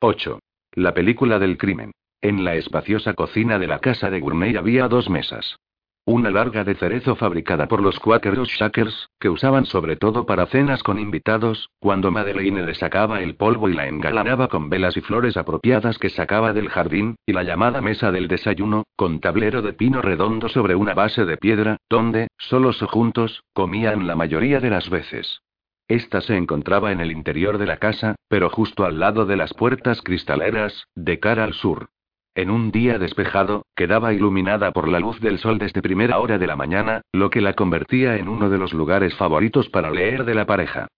8. La película del crimen. En la espaciosa cocina de la casa de Gurney había dos mesas. Una larga de cerezo fabricada por los Quakers Shakers, que usaban sobre todo para cenas con invitados, cuando Madeleine le sacaba el polvo y la engalanaba con velas y flores apropiadas que sacaba del jardín, y la llamada mesa del desayuno, con tablero de pino redondo sobre una base de piedra, donde, solos o juntos, comían la mayoría de las veces. Esta se encontraba en el interior de la casa, pero justo al lado de las puertas cristaleras, de cara al sur. En un día despejado, quedaba iluminada por la luz del sol desde primera hora de la mañana, lo que la convertía en uno de los lugares favoritos para leer de la pareja.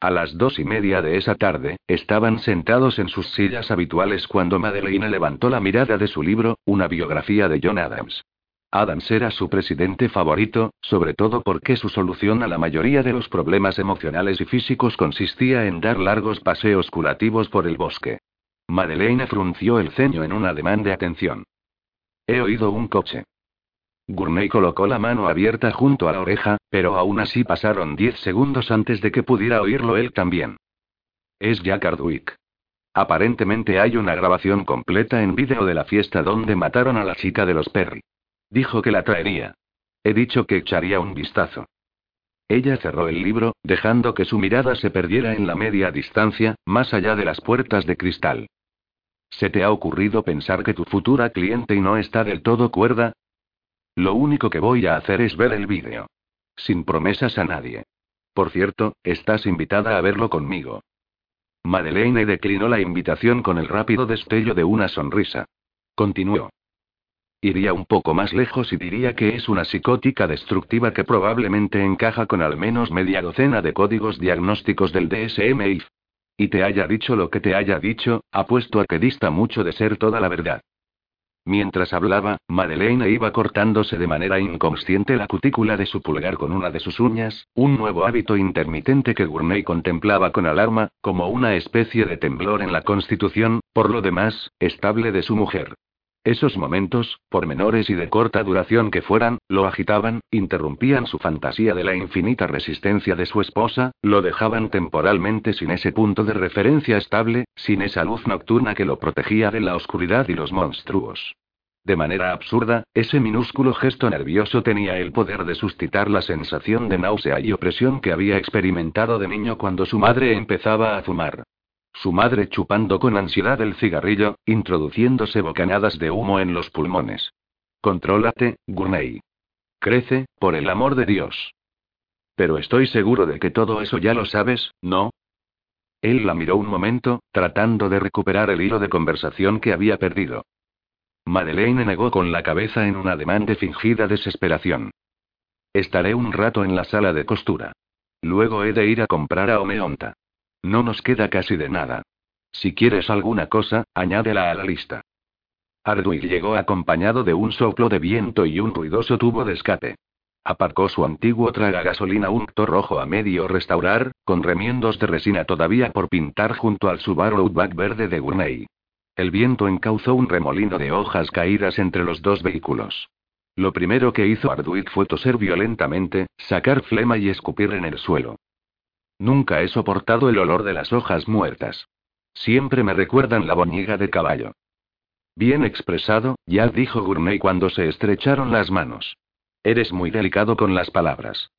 A las dos y media de esa tarde, estaban sentados en sus sillas habituales cuando Madeleine levantó la mirada de su libro, una biografía de John Adams. Adams era su presidente favorito, sobre todo porque su solución a la mayoría de los problemas emocionales y físicos consistía en dar largos paseos curativos por el bosque. Madeleine frunció el ceño en un ademán de atención. He oído un coche. Gurney colocó la mano abierta junto a la oreja, pero aún así pasaron diez segundos antes de que pudiera oírlo él también. Es Jack Hardwick. Aparentemente hay una grabación completa en vídeo de la fiesta donde mataron a la chica de los Perry. Dijo que la traería. He dicho que echaría un vistazo. Ella cerró el libro, dejando que su mirada se perdiera en la media distancia, más allá de las puertas de cristal. ¿Se te ha ocurrido pensar que tu futura cliente no está del todo cuerda? Lo único que voy a hacer es ver el vídeo. Sin promesas a nadie. Por cierto, estás invitada a verlo conmigo. Madeleine declinó la invitación con el rápido destello de una sonrisa. Continuó. Iría un poco más lejos y diría que es una psicótica destructiva que probablemente encaja con al menos media docena de códigos diagnósticos del DSM-IV. Y te haya dicho lo que te haya dicho, apuesto a que dista mucho de ser toda la verdad. Mientras hablaba, Madeleine iba cortándose de manera inconsciente la cutícula de su pulgar con una de sus uñas, un nuevo hábito intermitente que Gurney contemplaba con alarma, como una especie de temblor en la constitución, por lo demás, estable de su mujer. Esos momentos, por menores y de corta duración que fueran, lo agitaban, interrumpían su fantasía de la infinita resistencia de su esposa, lo dejaban temporalmente sin ese punto de referencia estable, sin esa luz nocturna que lo protegía de la oscuridad y los monstruos. De manera absurda, ese minúsculo gesto nervioso tenía el poder de suscitar la sensación de náusea y opresión que había experimentado de niño cuando su madre empezaba a fumar. Su madre chupando con ansiedad el cigarrillo, introduciéndose bocanadas de humo en los pulmones. Contrólate, Gurney. Crece, por el amor de Dios. Pero estoy seguro de que todo eso ya lo sabes, ¿no? Él la miró un momento, tratando de recuperar el hilo de conversación que había perdido. Madeleine negó con la cabeza en un ademán de fingida desesperación. Estaré un rato en la sala de costura. Luego he de ir a comprar a Omeonta. No nos queda casi de nada. Si quieres alguna cosa, añádela a la lista. Ardwick llegó acompañado de un soplo de viento y un ruidoso tubo de escape. Aparcó su antiguo traga gasolina un rojo a medio restaurar, con remiendos de resina todavía por pintar junto al Subaru Outback verde de Gurney. El viento encauzó un remolino de hojas caídas entre los dos vehículos. Lo primero que hizo Ardwick fue toser violentamente, sacar flema y escupir en el suelo. Nunca he soportado el olor de las hojas muertas. Siempre me recuerdan la boñiga de caballo. Bien expresado, ya dijo Gourmet cuando se estrecharon las manos. Eres muy delicado con las palabras.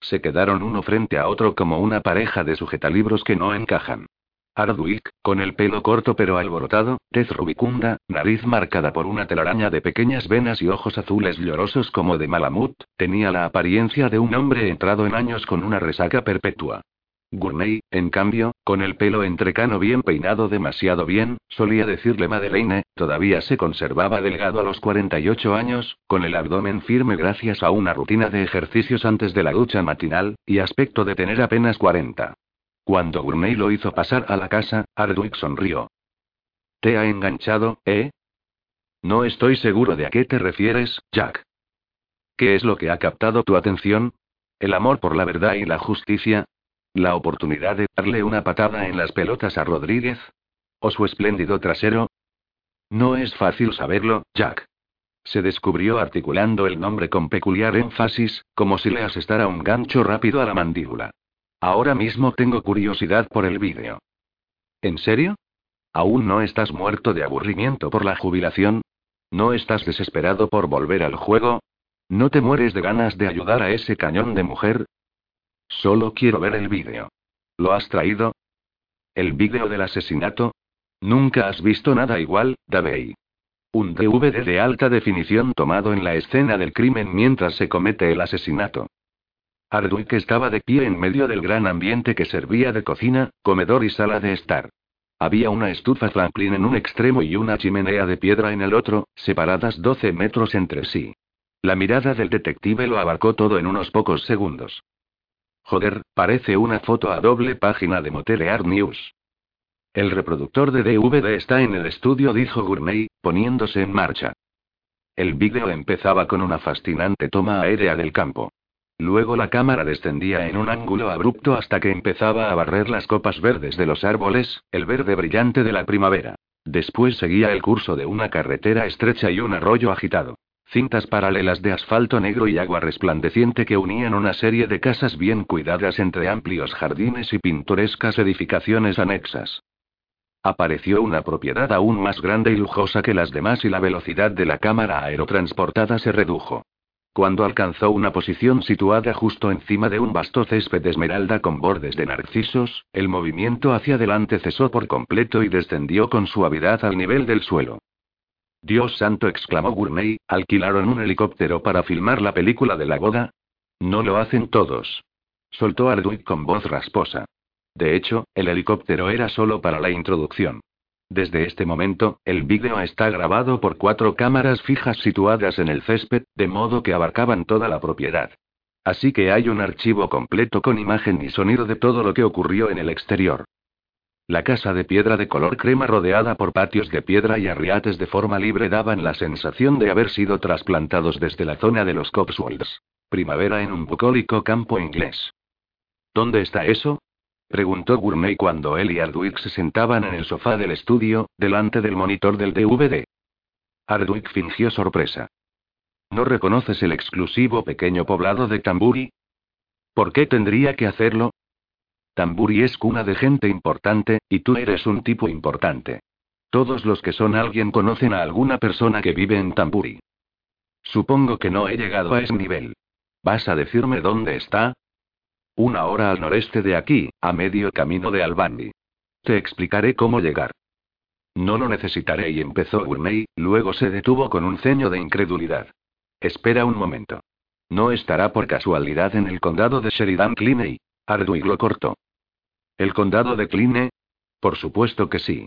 Se quedaron uno frente a otro como una pareja de sujetalibros que no encajan. Ardwick, con el pelo corto pero alborotado, tez rubicunda, nariz marcada por una telaraña de pequeñas venas y ojos azules llorosos como de malamut, tenía la apariencia de un hombre entrado en años con una resaca perpetua. Gurney, en cambio, con el pelo entrecano bien peinado demasiado bien, solía decirle Madeleine, todavía se conservaba delgado a los 48 años, con el abdomen firme gracias a una rutina de ejercicios antes de la ducha matinal, y aspecto de tener apenas 40. Cuando Gurney lo hizo pasar a la casa, Ardwick sonrió. ¿Te ha enganchado, eh? No estoy seguro de a qué te refieres, Jack. ¿Qué es lo que ha captado tu atención? ¿El amor por la verdad y la justicia? ¿La oportunidad de darle una patada en las pelotas a Rodríguez? ¿O su espléndido trasero? No es fácil saberlo, Jack. Se descubrió articulando el nombre con peculiar énfasis, como si le asestara un gancho rápido a la mandíbula. Ahora mismo tengo curiosidad por el vídeo. ¿En serio? ¿Aún no estás muerto de aburrimiento por la jubilación? ¿No estás desesperado por volver al juego? ¿No te mueres de ganas de ayudar a ese cañón de mujer? Solo quiero ver el vídeo. ¿Lo has traído? ¿El vídeo del asesinato? Nunca has visto nada igual, Davey. Un DVD de alta definición tomado en la escena del crimen mientras se comete el asesinato. Ardwick estaba de pie en medio del gran ambiente que servía de cocina, comedor y sala de estar. Había una estufa Franklin en un extremo y una chimenea de piedra en el otro, separadas 12 metros entre sí. La mirada del detective lo abarcó todo en unos pocos segundos. Joder, parece una foto a doble página de Motel News. El reproductor de DVD está en el estudio, dijo Gurney, poniéndose en marcha. El vídeo empezaba con una fascinante toma aérea del campo. Luego la cámara descendía en un ángulo abrupto hasta que empezaba a barrer las copas verdes de los árboles, el verde brillante de la primavera. Después seguía el curso de una carretera estrecha y un arroyo agitado. Cintas paralelas de asfalto negro y agua resplandeciente que unían una serie de casas bien cuidadas entre amplios jardines y pintorescas edificaciones anexas. Apareció una propiedad aún más grande y lujosa que las demás y la velocidad de la cámara aerotransportada se redujo. Cuando alcanzó una posición situada justo encima de un vasto césped de esmeralda con bordes de narcisos, el movimiento hacia adelante cesó por completo y descendió con suavidad al nivel del suelo. Dios santo, exclamó Gurney, ¿alquilaron un helicóptero para filmar la película de la boda? No lo hacen todos. Soltó Ardwick con voz rasposa. De hecho, el helicóptero era solo para la introducción. Desde este momento, el vídeo está grabado por cuatro cámaras fijas situadas en el césped, de modo que abarcaban toda la propiedad. Así que hay un archivo completo con imagen y sonido de todo lo que ocurrió en el exterior. La casa de piedra de color crema rodeada por patios de piedra y arriates de forma libre daban la sensación de haber sido trasplantados desde la zona de los Cotswolds. Primavera en un bucólico campo inglés. ¿Dónde está eso? Preguntó Gurney cuando él y Ardwick se sentaban en el sofá del estudio, delante del monitor del DVD. Ardwick fingió sorpresa. ¿No reconoces el exclusivo pequeño poblado de Tamburi? ¿Por qué tendría que hacerlo? Tamburi es cuna de gente importante, y tú eres un tipo importante. Todos los que son alguien conocen a alguna persona que vive en Tamburi. Supongo que no he llegado a ese nivel. ¿Vas a decirme dónde está? Una hora al noreste de aquí, a medio camino de Albany. Te explicaré cómo llegar. No lo necesitaré y empezó Gurney, luego se detuvo con un ceño de incredulidad. Espera un momento. ¿No estará por casualidad en el condado de Sheridan Cliney? Ardwick lo cortó. ¿El condado de Cline? Por supuesto que sí.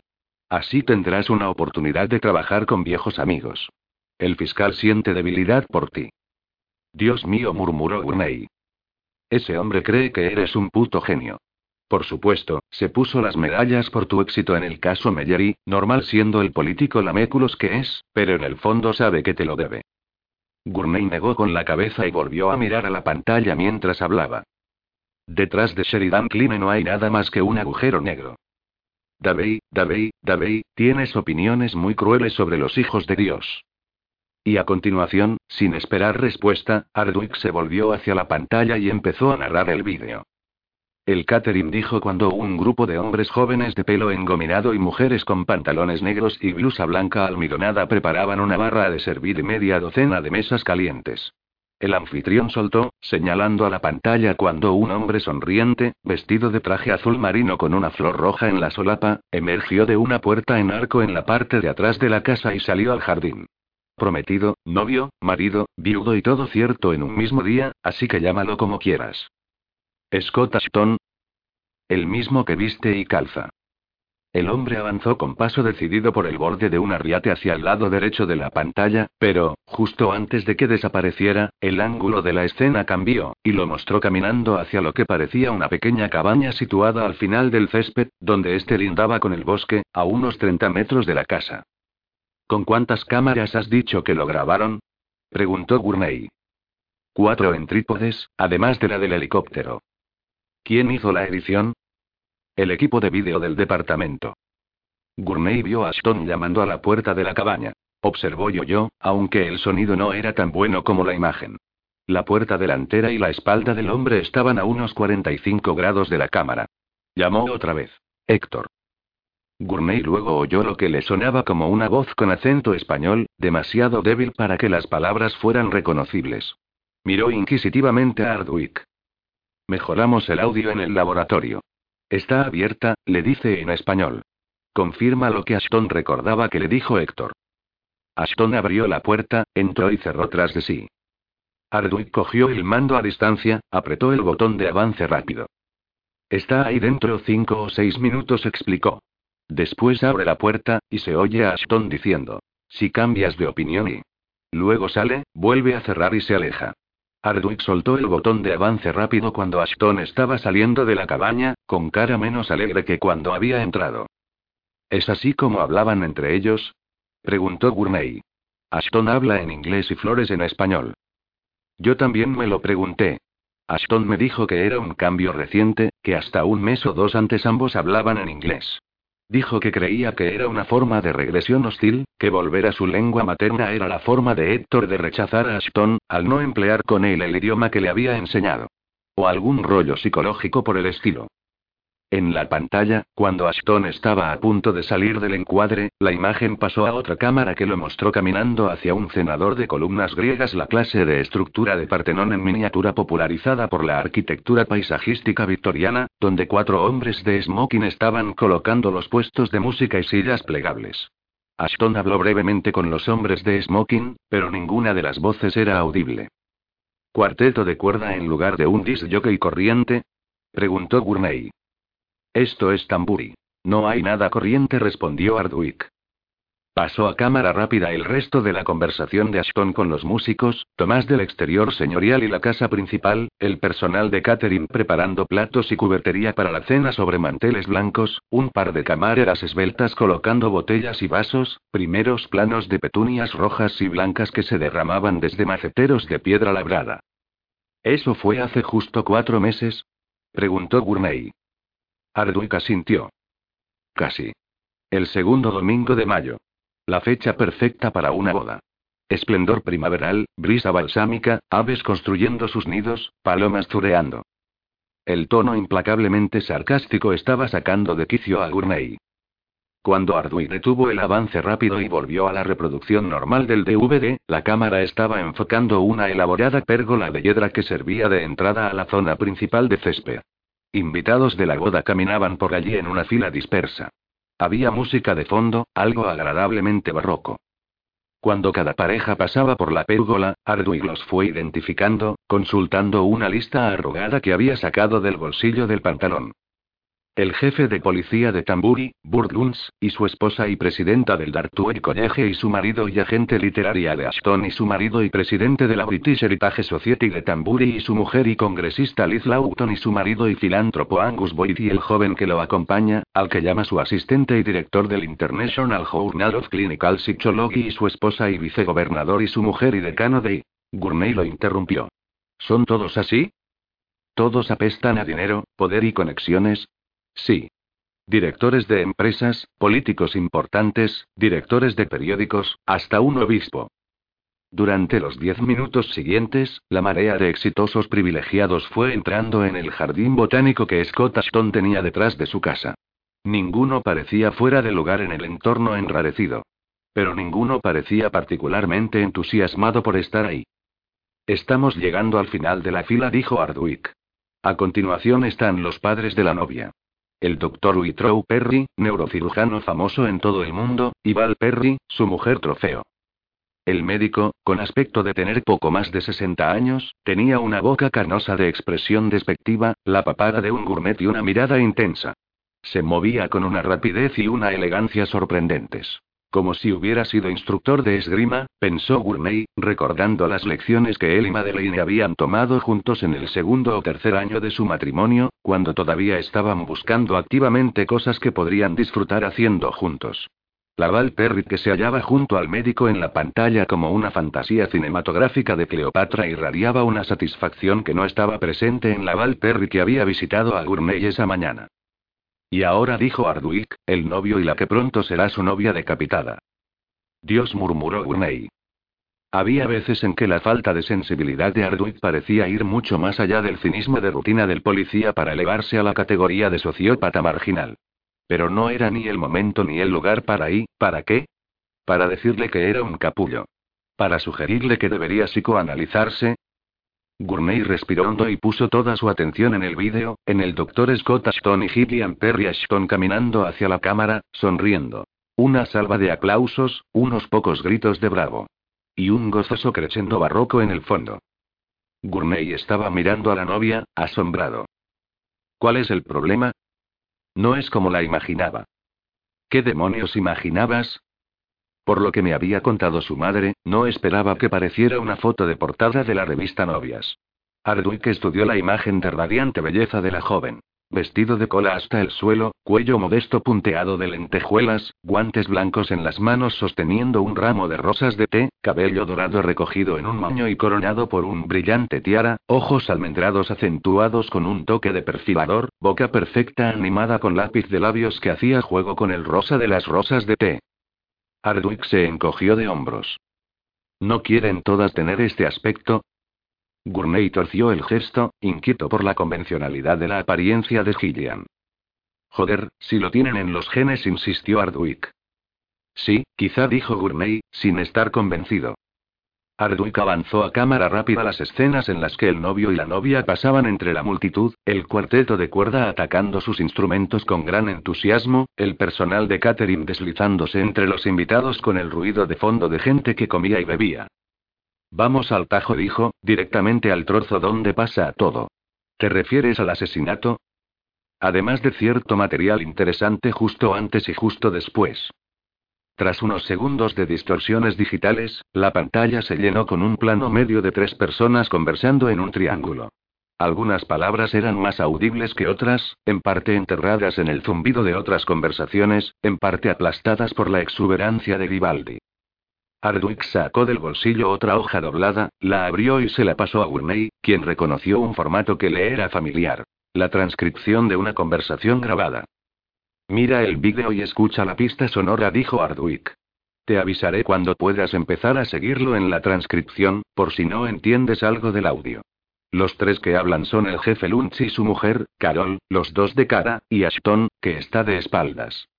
Así tendrás una oportunidad de trabajar con viejos amigos. El fiscal siente debilidad por ti. Dios mío, murmuró Gurney. Ese hombre cree que eres un puto genio. Por supuesto, se puso las medallas por tu éxito en el caso Mellery, normal siendo el político laméculos que es, pero en el fondo sabe que te lo debe. Gurney negó con la cabeza y volvió a mirar a la pantalla mientras hablaba. Detrás de Sheridan Kline no hay nada más que un agujero negro. Davey, Davey, Davey, tienes opiniones muy crueles sobre los hijos de Dios. Y a continuación, sin esperar respuesta, Ardwick se volvió hacia la pantalla y empezó a narrar el vídeo. El catering dijo cuando un grupo de hombres jóvenes de pelo engominado y mujeres con pantalones negros y blusa blanca almidonada preparaban una barra de servir y media docena de mesas calientes. El anfitrión soltó, señalando a la pantalla cuando un hombre sonriente, vestido de traje azul marino con una flor roja en la solapa, emergió de una puerta en arco en la parte de atrás de la casa y salió al jardín prometido, novio, marido, viudo y todo cierto en un mismo día, así que llámalo como quieras. Scott Ashton. El mismo que viste y calza. El hombre avanzó con paso decidido por el borde de un arriate hacia el lado derecho de la pantalla, pero, justo antes de que desapareciera, el ángulo de la escena cambió, y lo mostró caminando hacia lo que parecía una pequeña cabaña situada al final del césped, donde éste lindaba con el bosque, a unos 30 metros de la casa. ¿Con cuántas cámaras has dicho que lo grabaron? preguntó Gurney. Cuatro en trípodes, además de la del helicóptero. ¿Quién hizo la edición? El equipo de vídeo del departamento. Gurney vio a Ashton llamando a la puerta de la cabaña. Observó y oyó, aunque el sonido no era tan bueno como la imagen. La puerta delantera y la espalda del hombre estaban a unos 45 grados de la cámara. Llamó otra vez. Héctor. Gournay luego oyó lo que le sonaba como una voz con acento español, demasiado débil para que las palabras fueran reconocibles. Miró inquisitivamente a Ardwick. Mejoramos el audio en el laboratorio. Está abierta, le dice en español. Confirma lo que Ashton recordaba que le dijo Héctor. Ashton abrió la puerta, entró y cerró tras de sí. Ardwick cogió el mando a distancia, apretó el botón de avance rápido. Está ahí dentro cinco o seis minutos, explicó. Después abre la puerta, y se oye a Ashton diciendo: Si cambias de opinión y. Luego sale, vuelve a cerrar y se aleja. Ardwick soltó el botón de avance rápido cuando Ashton estaba saliendo de la cabaña, con cara menos alegre que cuando había entrado. ¿Es así como hablaban entre ellos? preguntó Gurney. Ashton habla en inglés y Flores en español. Yo también me lo pregunté. Ashton me dijo que era un cambio reciente, que hasta un mes o dos antes ambos hablaban en inglés. Dijo que creía que era una forma de regresión hostil, que volver a su lengua materna era la forma de Héctor de rechazar a Ashton, al no emplear con él el idioma que le había enseñado. O algún rollo psicológico por el estilo. En la pantalla, cuando Ashton estaba a punto de salir del encuadre, la imagen pasó a otra cámara que lo mostró caminando hacia un cenador de columnas griegas, la clase de estructura de Partenón en miniatura popularizada por la arquitectura paisajística victoriana, donde cuatro hombres de smoking estaban colocando los puestos de música y sillas plegables. Ashton habló brevemente con los hombres de smoking, pero ninguna de las voces era audible. ¿Cuarteto de cuerda en lugar de un disc jockey corriente? preguntó Gurney. Esto es tamburi. No hay nada corriente, respondió Ardwick. Pasó a cámara rápida el resto de la conversación de Ashton con los músicos, Tomás del exterior señorial y la casa principal, el personal de catering preparando platos y cubertería para la cena sobre manteles blancos, un par de camareras esbeltas colocando botellas y vasos, primeros planos de petunias rojas y blancas que se derramaban desde maceteros de piedra labrada. ¿Eso fue hace justo cuatro meses? preguntó Gourmet. Ardwick asintió. Casi. El segundo domingo de mayo. La fecha perfecta para una boda. Esplendor primaveral, brisa balsámica, aves construyendo sus nidos, palomas zureando. El tono implacablemente sarcástico estaba sacando de quicio a Gurney. Cuando Ardwick detuvo el avance rápido y volvió a la reproducción normal del DVD, la cámara estaba enfocando una elaborada pérgola de hiedra que servía de entrada a la zona principal de césped. Invitados de la boda caminaban por allí en una fila dispersa. Había música de fondo, algo agradablemente barroco. Cuando cada pareja pasaba por la pérgola, Ardwick los fue identificando, consultando una lista arrugada que había sacado del bolsillo del pantalón. El jefe de policía de Tamburi, Burt y su esposa y presidenta del Dartmouth College y su marido y agente literaria de Ashton y su marido y presidente de la British Heritage Society de Tamburi y su mujer y congresista Liz Lawton y su marido y filántropo Angus Boyd y el joven que lo acompaña, al que llama su asistente y director del International Journal of Clinical Psychology y su esposa y vicegobernador y su mujer y decano de... Gurney lo interrumpió. ¿Son todos así? Todos apestan a dinero, poder y conexiones, Sí. Directores de empresas, políticos importantes, directores de periódicos, hasta un obispo. Durante los diez minutos siguientes, la marea de exitosos privilegiados fue entrando en el jardín botánico que Scott Ashton tenía detrás de su casa. Ninguno parecía fuera de lugar en el entorno enrarecido. Pero ninguno parecía particularmente entusiasmado por estar ahí. Estamos llegando al final de la fila, dijo Ardwick. A continuación están los padres de la novia. El doctor Witrow Perry, neurocirujano famoso en todo el mundo, y Val Perry, su mujer trofeo. El médico, con aspecto de tener poco más de 60 años, tenía una boca carnosa de expresión despectiva, la papada de un gourmet y una mirada intensa. Se movía con una rapidez y una elegancia sorprendentes. Como si hubiera sido instructor de esgrima, pensó Gourmet, recordando las lecciones que él y Madeleine habían tomado juntos en el segundo o tercer año de su matrimonio, cuando todavía estaban buscando activamente cosas que podrían disfrutar haciendo juntos. La Val Perry que se hallaba junto al médico en la pantalla como una fantasía cinematográfica de Cleopatra irradiaba una satisfacción que no estaba presente en la Val Perry que había visitado a Gourmet esa mañana. Y ahora dijo Ardwick, el novio y la que pronto será su novia decapitada. Dios murmuró Gurney. Había veces en que la falta de sensibilidad de Ardwick parecía ir mucho más allá del cinismo de rutina del policía para elevarse a la categoría de sociópata marginal. Pero no era ni el momento ni el lugar para ir, ¿para qué? Para decirle que era un capullo. Para sugerirle que debería psicoanalizarse. Gurney respiró hondo y puso toda su atención en el vídeo, en el Dr. Scott Ashton y Gillian Perry Ashton caminando hacia la cámara, sonriendo. Una salva de aplausos, unos pocos gritos de bravo. Y un gozoso crescendo barroco en el fondo. Gurney estaba mirando a la novia, asombrado. ¿Cuál es el problema? No es como la imaginaba. ¿Qué demonios imaginabas? Por lo que me había contado su madre, no esperaba que pareciera una foto de portada de la revista Novias. Ardwick estudió la imagen de radiante belleza de la joven. Vestido de cola hasta el suelo, cuello modesto punteado de lentejuelas, guantes blancos en las manos sosteniendo un ramo de rosas de té, cabello dorado recogido en un moño y coronado por un brillante tiara, ojos almendrados acentuados con un toque de perfilador, boca perfecta animada con lápiz de labios que hacía juego con el rosa de las rosas de té. Ardwick se encogió de hombros. ¿No quieren todas tener este aspecto? Gurney torció el gesto, inquieto por la convencionalidad de la apariencia de Gillian. Joder, si lo tienen en los genes, insistió Ardwick. Sí, quizá dijo Gurney, sin estar convencido. Ardwick avanzó a cámara rápida las escenas en las que el novio y la novia pasaban entre la multitud, el cuarteto de cuerda atacando sus instrumentos con gran entusiasmo, el personal de catering deslizándose entre los invitados con el ruido de fondo de gente que comía y bebía. Vamos al tajo, dijo, directamente al trozo donde pasa todo. ¿Te refieres al asesinato? Además de cierto material interesante justo antes y justo después. Tras unos segundos de distorsiones digitales, la pantalla se llenó con un plano medio de tres personas conversando en un triángulo. Algunas palabras eran más audibles que otras, en parte enterradas en el zumbido de otras conversaciones, en parte aplastadas por la exuberancia de Vivaldi. Ardwick sacó del bolsillo otra hoja doblada, la abrió y se la pasó a Gurney, quien reconoció un formato que le era familiar. La transcripción de una conversación grabada. Mira el vídeo y escucha la pista sonora, dijo Ardwick. Te avisaré cuando puedas empezar a seguirlo en la transcripción, por si no entiendes algo del audio. Los tres que hablan son el jefe Lunch y su mujer, Carol, los dos de cara, y Ashton, que está de espaldas.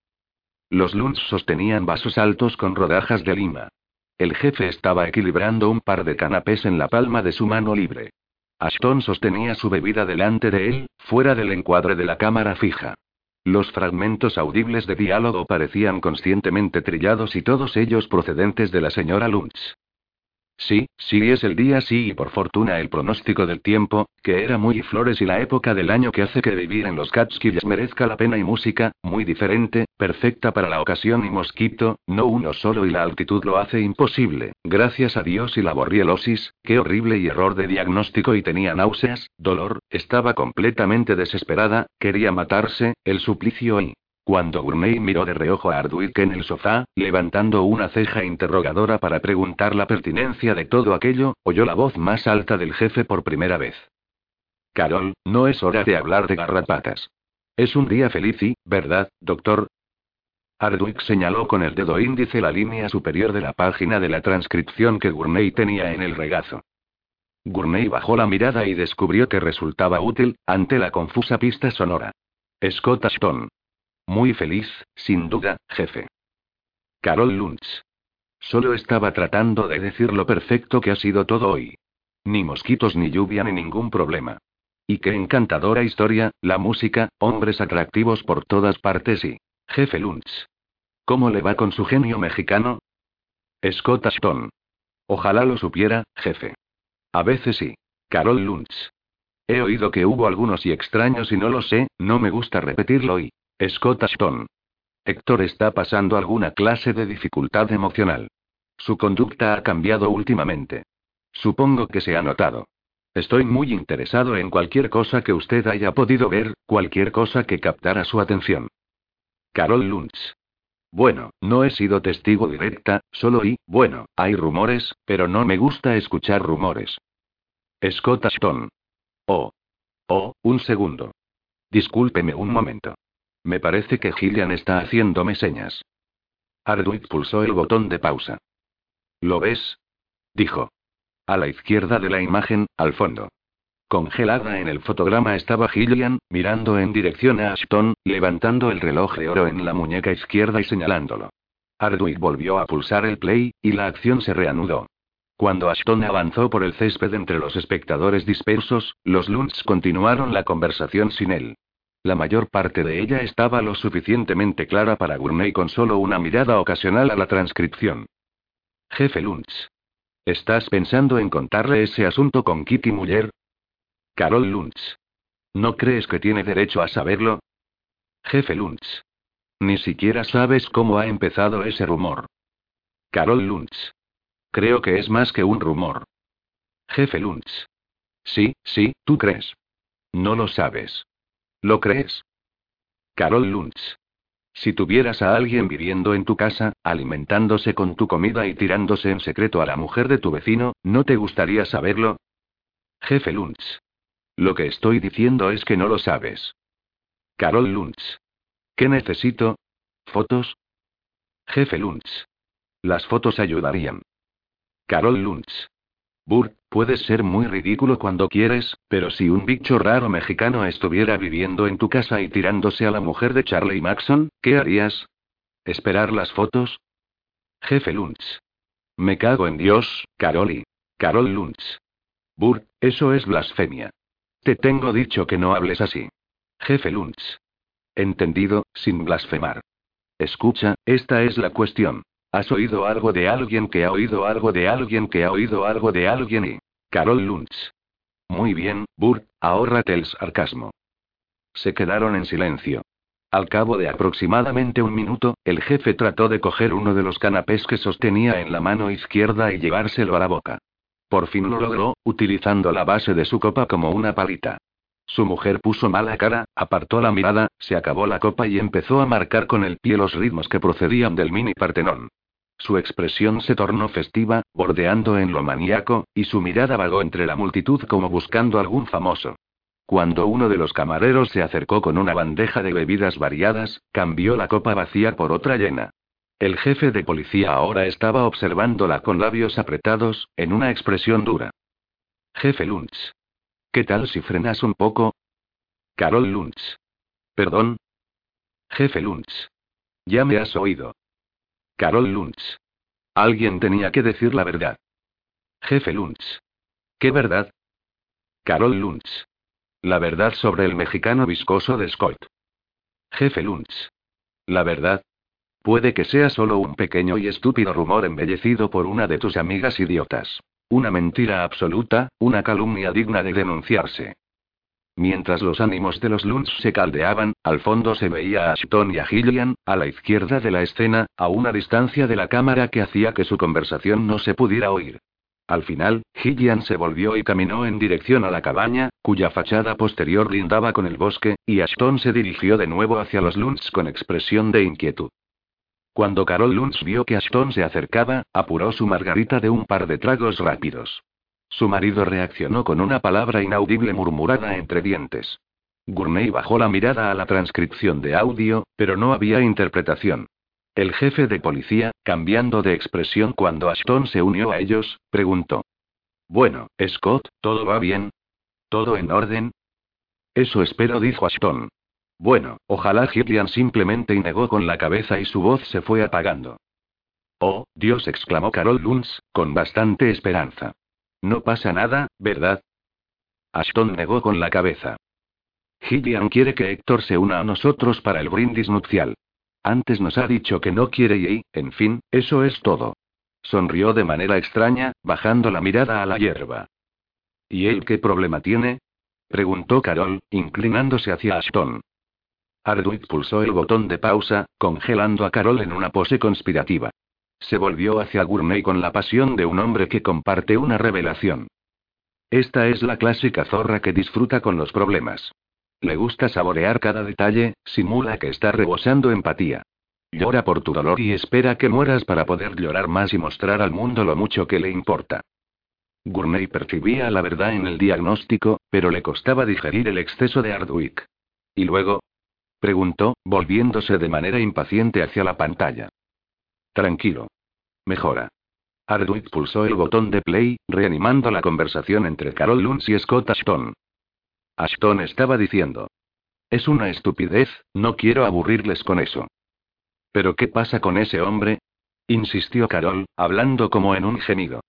Los Lunch sostenían vasos altos con rodajas de lima. El jefe estaba equilibrando un par de canapés en la palma de su mano libre. Ashton sostenía su bebida delante de él, fuera del encuadre de la cámara fija. Los fragmentos audibles de diálogo parecían conscientemente trillados y todos ellos procedentes de la señora Lunch. Sí, sí es el día sí y por fortuna el pronóstico del tiempo, que era muy flores y la época del año que hace que vivir en los Catskills merezca la pena y música, muy diferente, perfecta para la ocasión y mosquito, no uno solo y la altitud lo hace imposible, gracias a Dios y la borrielosis, qué horrible y error de diagnóstico y tenía náuseas, dolor, estaba completamente desesperada, quería matarse, el suplicio y... Cuando Gurney miró de reojo a Ardwick en el sofá, levantando una ceja interrogadora para preguntar la pertinencia de todo aquello, oyó la voz más alta del jefe por primera vez. Carol, no es hora de hablar de garrapatas. Es un día feliz y, ¿verdad, doctor? Ardwick señaló con el dedo índice la línea superior de la página de la transcripción que Gurney tenía en el regazo. Gurney bajó la mirada y descubrió que resultaba útil, ante la confusa pista sonora. Scott Ashton. Muy feliz, sin duda, jefe. Carol Lunch. Solo estaba tratando de decir lo perfecto que ha sido todo hoy. Ni mosquitos ni lluvia ni ningún problema. Y qué encantadora historia, la música, hombres atractivos por todas partes y... Jefe Lunch. ¿Cómo le va con su genio mexicano? Scott Ashton. Ojalá lo supiera, jefe. A veces sí. Carol Lunch. He oído que hubo algunos y extraños y no lo sé, no me gusta repetirlo y... Scott Ashton. Héctor está pasando alguna clase de dificultad emocional. Su conducta ha cambiado últimamente. Supongo que se ha notado. Estoy muy interesado en cualquier cosa que usted haya podido ver, cualquier cosa que captara su atención. Carol Lunch. Bueno, no he sido testigo directa, solo y, bueno, hay rumores, pero no me gusta escuchar rumores. Scott Ashton. Oh. Oh, un segundo. Discúlpeme un momento. Me parece que Gillian está haciéndome señas. Ardwick pulsó el botón de pausa. ¿Lo ves? dijo. A la izquierda de la imagen, al fondo. Congelada en el fotograma estaba Gillian, mirando en dirección a Ashton, levantando el reloj de oro en la muñeca izquierda y señalándolo. Hardwick volvió a pulsar el play, y la acción se reanudó. Cuando Ashton avanzó por el césped entre los espectadores dispersos, los Lunds continuaron la conversación sin él. La mayor parte de ella estaba lo suficientemente clara para Gurney con solo una mirada ocasional a la transcripción. Jefe Lunds. ¿Estás pensando en contarle ese asunto con Kitty Muller? Carol Luntz. ¿No crees que tiene derecho a saberlo? Jefe Luntz. Ni siquiera sabes cómo ha empezado ese rumor. Carol Luntz. Creo que es más que un rumor. Jefe Luntz. Sí, sí, tú crees. No lo sabes. ¿Lo crees? Carol Luntz. Si tuvieras a alguien viviendo en tu casa, alimentándose con tu comida y tirándose en secreto a la mujer de tu vecino, ¿no te gustaría saberlo? Jefe Luntz. Lo que estoy diciendo es que no lo sabes. Carol Luntz. ¿Qué necesito? ¿Fotos? Jefe Luntz. Las fotos ayudarían. Carol Luntz. Burt, puedes ser muy ridículo cuando quieres, pero si un bicho raro mexicano estuviera viviendo en tu casa y tirándose a la mujer de Charlie Maxon, ¿qué harías? ¿Esperar las fotos? Jefe Luntz. Me cago en Dios, Caroli. Carol Luntz. Burt, eso es blasfemia. Te tengo dicho que no hables así. Jefe Luntz. Entendido, sin blasfemar. Escucha, esta es la cuestión. ¿Has oído algo de alguien que ha oído algo de alguien que ha oído algo de alguien y... Carol Luntz. Muy bien, Burt, ahórrate el sarcasmo. Se quedaron en silencio. Al cabo de aproximadamente un minuto, el jefe trató de coger uno de los canapés que sostenía en la mano izquierda y llevárselo a la boca. Por fin lo logró, utilizando la base de su copa como una palita. Su mujer puso mala cara, apartó la mirada, se acabó la copa y empezó a marcar con el pie los ritmos que procedían del mini Partenón. Su expresión se tornó festiva, bordeando en lo maníaco, y su mirada vagó entre la multitud como buscando algún famoso. Cuando uno de los camareros se acercó con una bandeja de bebidas variadas, cambió la copa vacía por otra llena. El jefe de policía ahora estaba observándola con labios apretados, en una expresión dura. Jefe Luntz. ¿Qué tal si frenas un poco? Carol Luntz. ¿Perdón? Jefe Luntz. Ya me has oído. Carol Luntz. Alguien tenía que decir la verdad. Jefe Luntz. ¿Qué verdad? Carol Luntz. La verdad sobre el mexicano viscoso de Scott. Jefe Luntz. La verdad, Puede que sea solo un pequeño y estúpido rumor embellecido por una de tus amigas idiotas. Una mentira absoluta, una calumnia digna de denunciarse. Mientras los ánimos de los Lunds se caldeaban, al fondo se veía a Ashton y a Gillian, a la izquierda de la escena, a una distancia de la cámara que hacía que su conversación no se pudiera oír. Al final, Gillian se volvió y caminó en dirección a la cabaña, cuya fachada posterior lindaba con el bosque, y Ashton se dirigió de nuevo hacia los Lunds con expresión de inquietud. Cuando Carol Luntz vio que Ashton se acercaba, apuró su margarita de un par de tragos rápidos. Su marido reaccionó con una palabra inaudible murmurada entre dientes. Gurney bajó la mirada a la transcripción de audio, pero no había interpretación. El jefe de policía, cambiando de expresión cuando Ashton se unió a ellos, preguntó. Bueno, Scott, ¿todo va bien? ¿Todo en orden? Eso espero, dijo Ashton. Bueno, ojalá Gillian simplemente negó con la cabeza y su voz se fue apagando. Oh, Dios, exclamó Carol Luns, con bastante esperanza. No pasa nada, ¿verdad? Ashton negó con la cabeza. Gillian quiere que Héctor se una a nosotros para el brindis nupcial. Antes nos ha dicho que no quiere y, en fin, eso es todo. Sonrió de manera extraña, bajando la mirada a la hierba. ¿Y él qué problema tiene? preguntó Carol, inclinándose hacia Ashton. Hardwick pulsó el botón de pausa, congelando a Carol en una pose conspirativa. Se volvió hacia Gurney con la pasión de un hombre que comparte una revelación. Esta es la clásica zorra que disfruta con los problemas. Le gusta saborear cada detalle, simula que está rebosando empatía. Llora por tu dolor y espera que mueras para poder llorar más y mostrar al mundo lo mucho que le importa. Gurney percibía la verdad en el diagnóstico, pero le costaba digerir el exceso de Hardwick. Y luego, Preguntó, volviéndose de manera impaciente hacia la pantalla. Tranquilo. Mejora. Ardwick pulsó el botón de play, reanimando la conversación entre Carol Luns y Scott Ashton. Ashton estaba diciendo. Es una estupidez, no quiero aburrirles con eso. ¿Pero qué pasa con ese hombre? insistió Carol, hablando como en un gemido.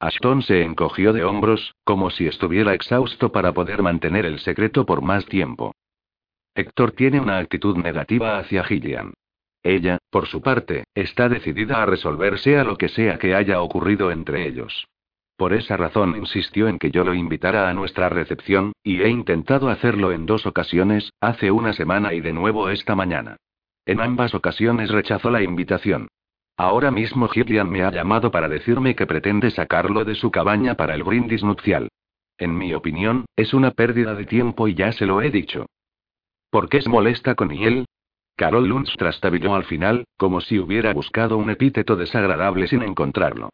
Ashton se encogió de hombros, como si estuviera exhausto para poder mantener el secreto por más tiempo. Héctor tiene una actitud negativa hacia Gillian. Ella, por su parte, está decidida a resolver sea lo que sea que haya ocurrido entre ellos. Por esa razón insistió en que yo lo invitara a nuestra recepción, y he intentado hacerlo en dos ocasiones, hace una semana y de nuevo esta mañana. En ambas ocasiones rechazó la invitación. Ahora mismo Gillian me ha llamado para decirme que pretende sacarlo de su cabaña para el brindis nupcial. En mi opinión, es una pérdida de tiempo y ya se lo he dicho. ¿Por qué es molesta con él? Carol Lunds trastabilló al final, como si hubiera buscado un epíteto desagradable sin encontrarlo.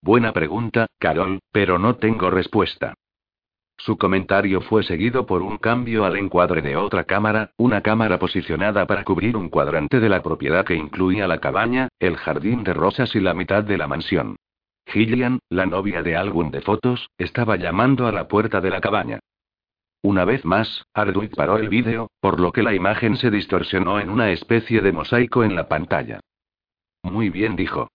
Buena pregunta, Carol, pero no tengo respuesta. Su comentario fue seguido por un cambio al encuadre de otra cámara, una cámara posicionada para cubrir un cuadrante de la propiedad que incluía la cabaña, el jardín de rosas y la mitad de la mansión. Gillian, la novia de álbum de fotos, estaba llamando a la puerta de la cabaña. Una vez más, Ardwick paró el vídeo, por lo que la imagen se distorsionó en una especie de mosaico en la pantalla. Muy bien, dijo.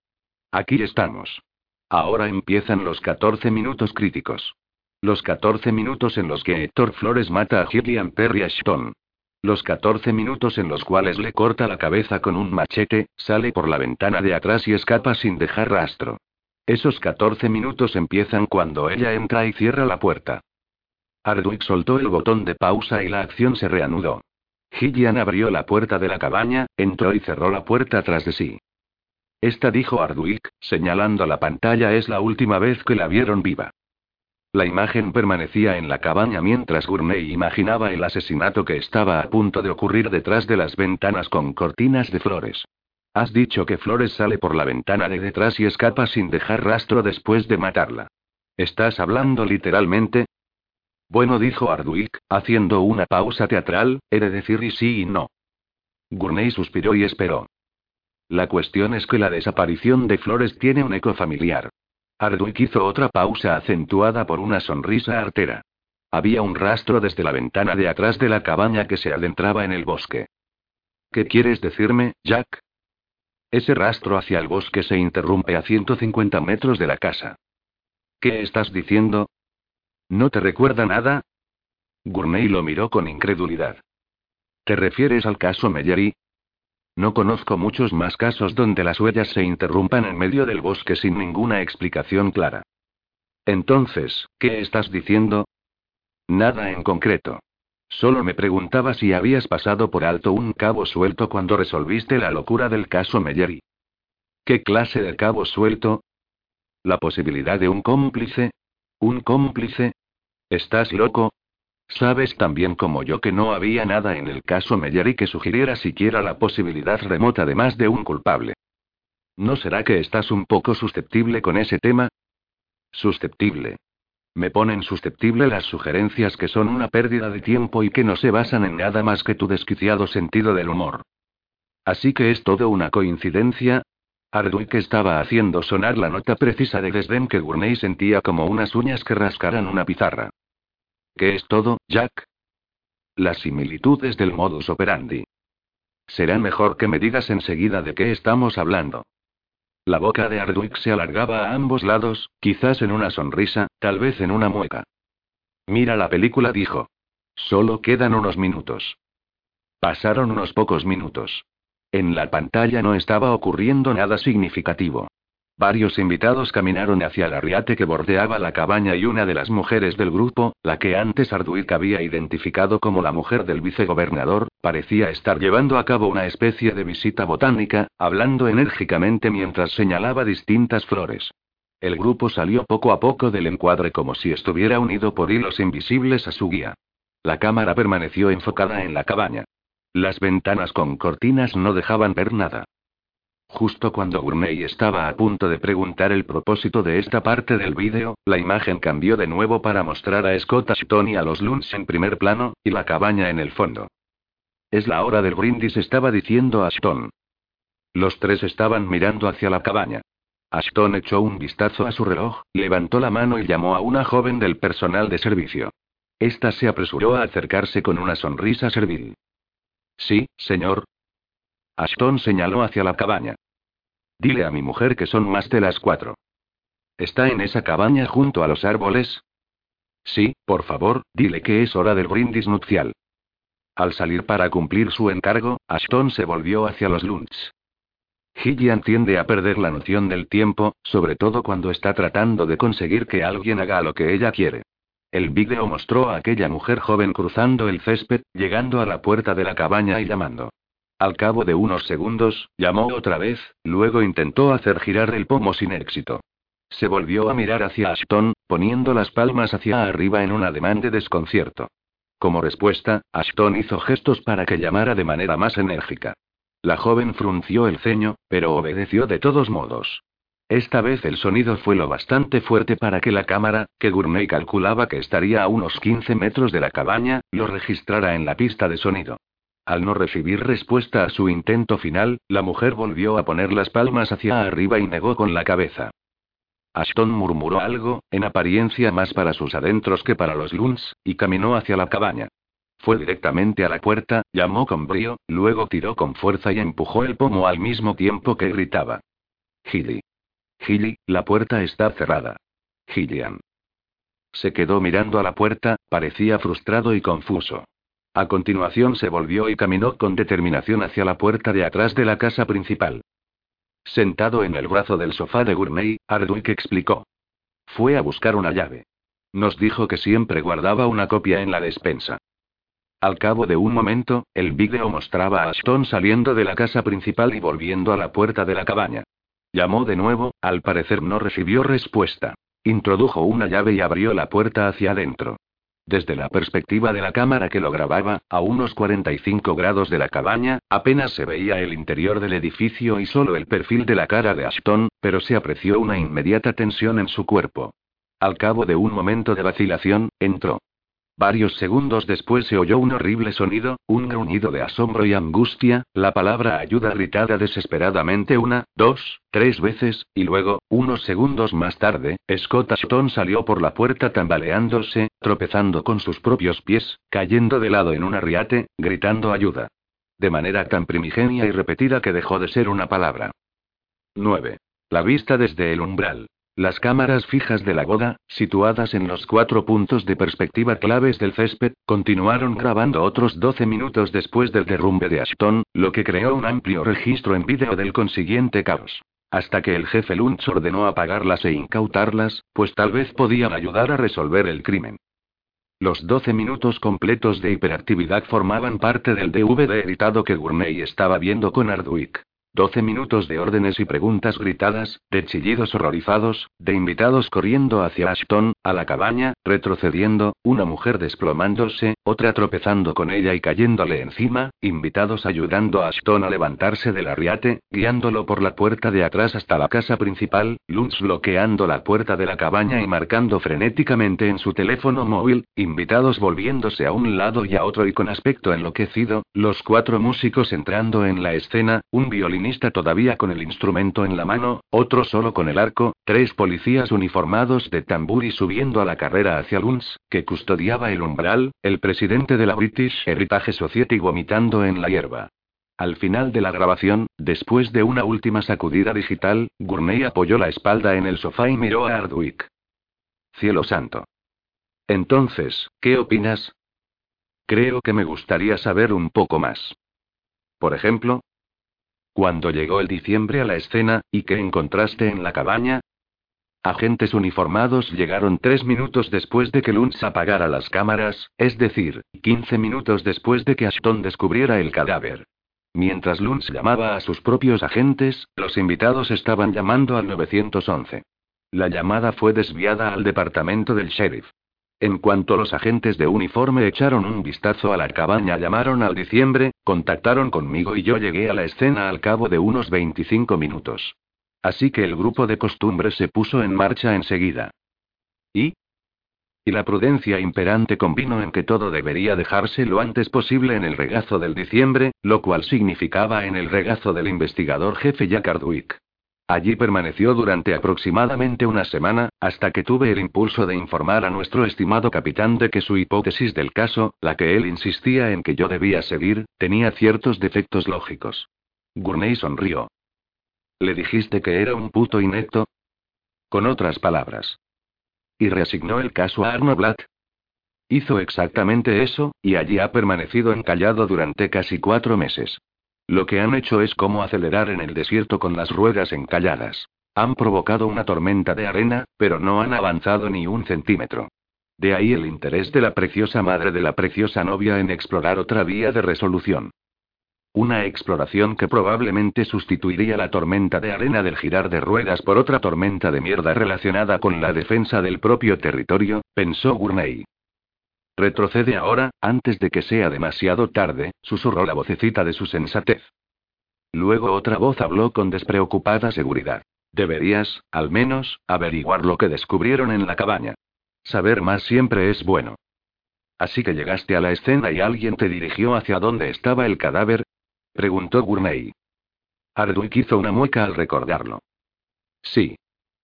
Aquí estamos. Ahora empiezan los 14 minutos críticos. Los 14 minutos en los que Héctor Flores mata a Gillian Perry Ashton. Los 14 minutos en los cuales le corta la cabeza con un machete, sale por la ventana de atrás y escapa sin dejar rastro. Esos 14 minutos empiezan cuando ella entra y cierra la puerta. Ardwick soltó el botón de pausa y la acción se reanudó. Gillian abrió la puerta de la cabaña, entró y cerró la puerta tras de sí. Esta dijo Ardwick, señalando la pantalla, es la última vez que la vieron viva. La imagen permanecía en la cabaña mientras Gurney imaginaba el asesinato que estaba a punto de ocurrir detrás de las ventanas con cortinas de flores. Has dicho que Flores sale por la ventana de detrás y escapa sin dejar rastro después de matarla. ¿Estás hablando literalmente? Bueno, dijo Ardwick, haciendo una pausa teatral, he de decir y sí y no. Gurney suspiró y esperó. La cuestión es que la desaparición de Flores tiene un eco familiar. Ardwick hizo otra pausa acentuada por una sonrisa artera. Había un rastro desde la ventana de atrás de la cabaña que se adentraba en el bosque. ¿Qué quieres decirme, Jack? Ese rastro hacia el bosque se interrumpe a 150 metros de la casa. ¿Qué estás diciendo? ¿No te recuerda nada? Gurney lo miró con incredulidad. ¿Te refieres al caso Mellery? No conozco muchos más casos donde las huellas se interrumpan en medio del bosque sin ninguna explicación clara. Entonces, ¿qué estás diciendo? Nada en concreto. Solo me preguntaba si habías pasado por alto un cabo suelto cuando resolviste la locura del caso Mellery. ¿Qué clase de cabo suelto? La posibilidad de un cómplice, ¿Un cómplice? ¿Estás loco? Sabes tan bien como yo que no había nada en el caso Mellery que sugiriera siquiera la posibilidad remota de más de un culpable. ¿No será que estás un poco susceptible con ese tema? Susceptible. Me ponen susceptible las sugerencias que son una pérdida de tiempo y que no se basan en nada más que tu desquiciado sentido del humor. Así que es todo una coincidencia, Ardwick estaba haciendo sonar la nota precisa de desdén que Gurney sentía como unas uñas que rascaran una pizarra. ¿Qué es todo, Jack? Las similitudes del modus operandi. Será mejor que me digas enseguida de qué estamos hablando. La boca de Ardwick se alargaba a ambos lados, quizás en una sonrisa, tal vez en una mueca. Mira la película, dijo. Solo quedan unos minutos. Pasaron unos pocos minutos. En la pantalla no estaba ocurriendo nada significativo. Varios invitados caminaron hacia el arriate que bordeaba la cabaña y una de las mujeres del grupo, la que antes Ardwick había identificado como la mujer del vicegobernador, parecía estar llevando a cabo una especie de visita botánica, hablando enérgicamente mientras señalaba distintas flores. El grupo salió poco a poco del encuadre como si estuviera unido por hilos invisibles a su guía. La cámara permaneció enfocada en la cabaña. Las ventanas con cortinas no dejaban ver nada. Justo cuando Gurney estaba a punto de preguntar el propósito de esta parte del vídeo, la imagen cambió de nuevo para mostrar a Scott Ashton y a los Luns en primer plano, y la cabaña en el fondo. Es la hora del brindis, estaba diciendo Ashton. Los tres estaban mirando hacia la cabaña. Ashton echó un vistazo a su reloj, levantó la mano y llamó a una joven del personal de servicio. Esta se apresuró a acercarse con una sonrisa servil. Sí, señor. Ashton señaló hacia la cabaña. Dile a mi mujer que son más de las cuatro. ¿Está en esa cabaña junto a los árboles? Sí, por favor, dile que es hora del brindis nupcial. Al salir para cumplir su encargo, Ashton se volvió hacia los Lunds. Gillian tiende a perder la noción del tiempo, sobre todo cuando está tratando de conseguir que alguien haga lo que ella quiere. El vídeo mostró a aquella mujer joven cruzando el césped, llegando a la puerta de la cabaña y llamando. Al cabo de unos segundos, llamó otra vez, luego intentó hacer girar el pomo sin éxito. Se volvió a mirar hacia Ashton, poniendo las palmas hacia arriba en un ademán de desconcierto. Como respuesta, Ashton hizo gestos para que llamara de manera más enérgica. La joven frunció el ceño, pero obedeció de todos modos. Esta vez el sonido fue lo bastante fuerte para que la cámara, que Gurney calculaba que estaría a unos 15 metros de la cabaña, lo registrara en la pista de sonido. Al no recibir respuesta a su intento final, la mujer volvió a poner las palmas hacia arriba y negó con la cabeza. Ashton murmuró algo, en apariencia más para sus adentros que para los Luns, y caminó hacia la cabaña. Fue directamente a la puerta, llamó con brío, luego tiró con fuerza y empujó el pomo al mismo tiempo que gritaba. Gilly. Gilly, la puerta está cerrada. Gillian. Se quedó mirando a la puerta, parecía frustrado y confuso. A continuación se volvió y caminó con determinación hacia la puerta de atrás de la casa principal. Sentado en el brazo del sofá de Gourmet, Ardwick explicó. Fue a buscar una llave. Nos dijo que siempre guardaba una copia en la despensa. Al cabo de un momento, el vídeo mostraba a Ashton saliendo de la casa principal y volviendo a la puerta de la cabaña. Llamó de nuevo, al parecer no recibió respuesta. Introdujo una llave y abrió la puerta hacia adentro. Desde la perspectiva de la cámara que lo grababa, a unos 45 grados de la cabaña, apenas se veía el interior del edificio y solo el perfil de la cara de Ashton, pero se apreció una inmediata tensión en su cuerpo. Al cabo de un momento de vacilación, entró. Varios segundos después se oyó un horrible sonido, un gruñido de asombro y angustia, la palabra ayuda gritada desesperadamente una, dos, tres veces, y luego, unos segundos más tarde, Scott Ashton salió por la puerta tambaleándose, tropezando con sus propios pies, cayendo de lado en un arriate, gritando ayuda. De manera tan primigenia y repetida que dejó de ser una palabra. 9. La vista desde el umbral. Las cámaras fijas de la boda, situadas en los cuatro puntos de perspectiva claves del césped, continuaron grabando otros 12 minutos después del derrumbe de Ashton, lo que creó un amplio registro en vídeo del consiguiente caos. Hasta que el jefe Lunch ordenó apagarlas e incautarlas, pues tal vez podían ayudar a resolver el crimen. Los 12 minutos completos de hiperactividad formaban parte del DVD editado que Gurney estaba viendo con Ardwick. Doce minutos de órdenes y preguntas gritadas, de chillidos horrorizados, de invitados corriendo hacia Ashton, a la cabaña, retrocediendo, una mujer desplomándose, otra tropezando con ella y cayéndole encima, invitados ayudando a Ashton a levantarse del arriate, guiándolo por la puerta de atrás hasta la casa principal, Lutz bloqueando la puerta de la cabaña y marcando frenéticamente en su teléfono móvil, invitados volviéndose a un lado y a otro y con aspecto enloquecido, los cuatro músicos entrando en la escena, un violín todavía con el instrumento en la mano, otro solo con el arco, tres policías uniformados de tamburi subiendo a la carrera hacia Luns, que custodiaba el umbral, el presidente de la British Heritage Society vomitando en la hierba. Al final de la grabación, después de una última sacudida digital, Gurney apoyó la espalda en el sofá y miró a Ardwick. Cielo santo. Entonces, ¿qué opinas? Creo que me gustaría saber un poco más. Por ejemplo, cuando llegó el diciembre a la escena, ¿y qué encontraste en la cabaña? Agentes uniformados llegaron tres minutos después de que Luntz apagara las cámaras, es decir, 15 minutos después de que Ashton descubriera el cadáver. Mientras Luntz llamaba a sus propios agentes, los invitados estaban llamando al 911. La llamada fue desviada al departamento del sheriff. En cuanto los agentes de uniforme echaron un vistazo a la cabaña, llamaron al diciembre, contactaron conmigo y yo llegué a la escena al cabo de unos 25 minutos. Así que el grupo de costumbres se puso en marcha enseguida. ¿Y? Y la prudencia imperante convino en que todo debería dejarse lo antes posible en el regazo del diciembre, lo cual significaba en el regazo del investigador jefe Jack Ardwick. Allí permaneció durante aproximadamente una semana, hasta que tuve el impulso de informar a nuestro estimado capitán de que su hipótesis del caso, la que él insistía en que yo debía seguir, tenía ciertos defectos lógicos. Gurney sonrió. ¿Le dijiste que era un puto inepto? Con otras palabras. ¿Y reasignó el caso a Arno Blatt? Hizo exactamente eso, y allí ha permanecido encallado durante casi cuatro meses. Lo que han hecho es como acelerar en el desierto con las ruedas encalladas. Han provocado una tormenta de arena, pero no han avanzado ni un centímetro. De ahí el interés de la preciosa madre de la preciosa novia en explorar otra vía de resolución. Una exploración que probablemente sustituiría la tormenta de arena del girar de ruedas por otra tormenta de mierda relacionada con la defensa del propio territorio, pensó Gurney. Retrocede ahora, antes de que sea demasiado tarde, susurró la vocecita de su sensatez. Luego otra voz habló con despreocupada seguridad. Deberías, al menos, averiguar lo que descubrieron en la cabaña. Saber más siempre es bueno. Así que llegaste a la escena y alguien te dirigió hacia donde estaba el cadáver, preguntó Gurney. Ardwick hizo una mueca al recordarlo. Sí.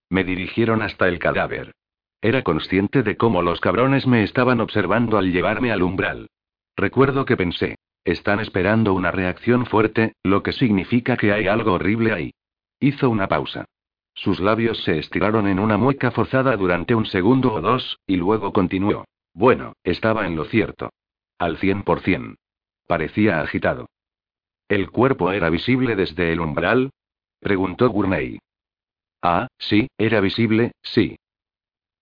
Me dirigieron hasta el cadáver. Era consciente de cómo los cabrones me estaban observando al llevarme al umbral. Recuerdo que pensé, están esperando una reacción fuerte, lo que significa que hay algo horrible ahí. Hizo una pausa. Sus labios se estiraron en una mueca forzada durante un segundo o dos, y luego continuó. Bueno, estaba en lo cierto. Al cien por cien. Parecía agitado. ¿El cuerpo era visible desde el umbral? preguntó Gurney. Ah, sí, era visible, sí.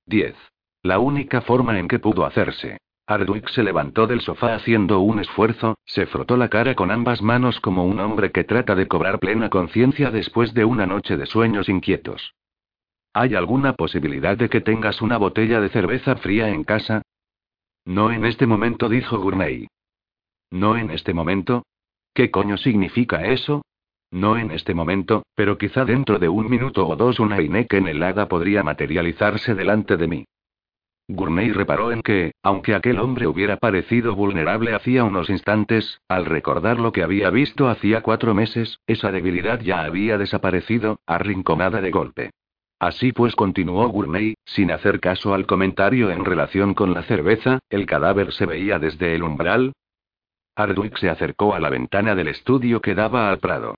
10. La única forma en que pudo hacerse. Ardwick se levantó del sofá haciendo un esfuerzo, se frotó la cara con ambas manos como un hombre que trata de cobrar plena conciencia después de una noche de sueños inquietos. ¿Hay alguna posibilidad de que tengas una botella de cerveza fría en casa? No en este momento, dijo Gurney. ¿No en este momento? ¿Qué coño significa eso? No en este momento, pero quizá dentro de un minuto o dos una Heineken helada podría materializarse delante de mí. Gurney reparó en que, aunque aquel hombre hubiera parecido vulnerable hacía unos instantes, al recordar lo que había visto hacía cuatro meses, esa debilidad ya había desaparecido, arrinconada de golpe. Así pues, continuó Gurney, sin hacer caso al comentario en relación con la cerveza, el cadáver se veía desde el umbral. Ardwick se acercó a la ventana del estudio que daba al prado.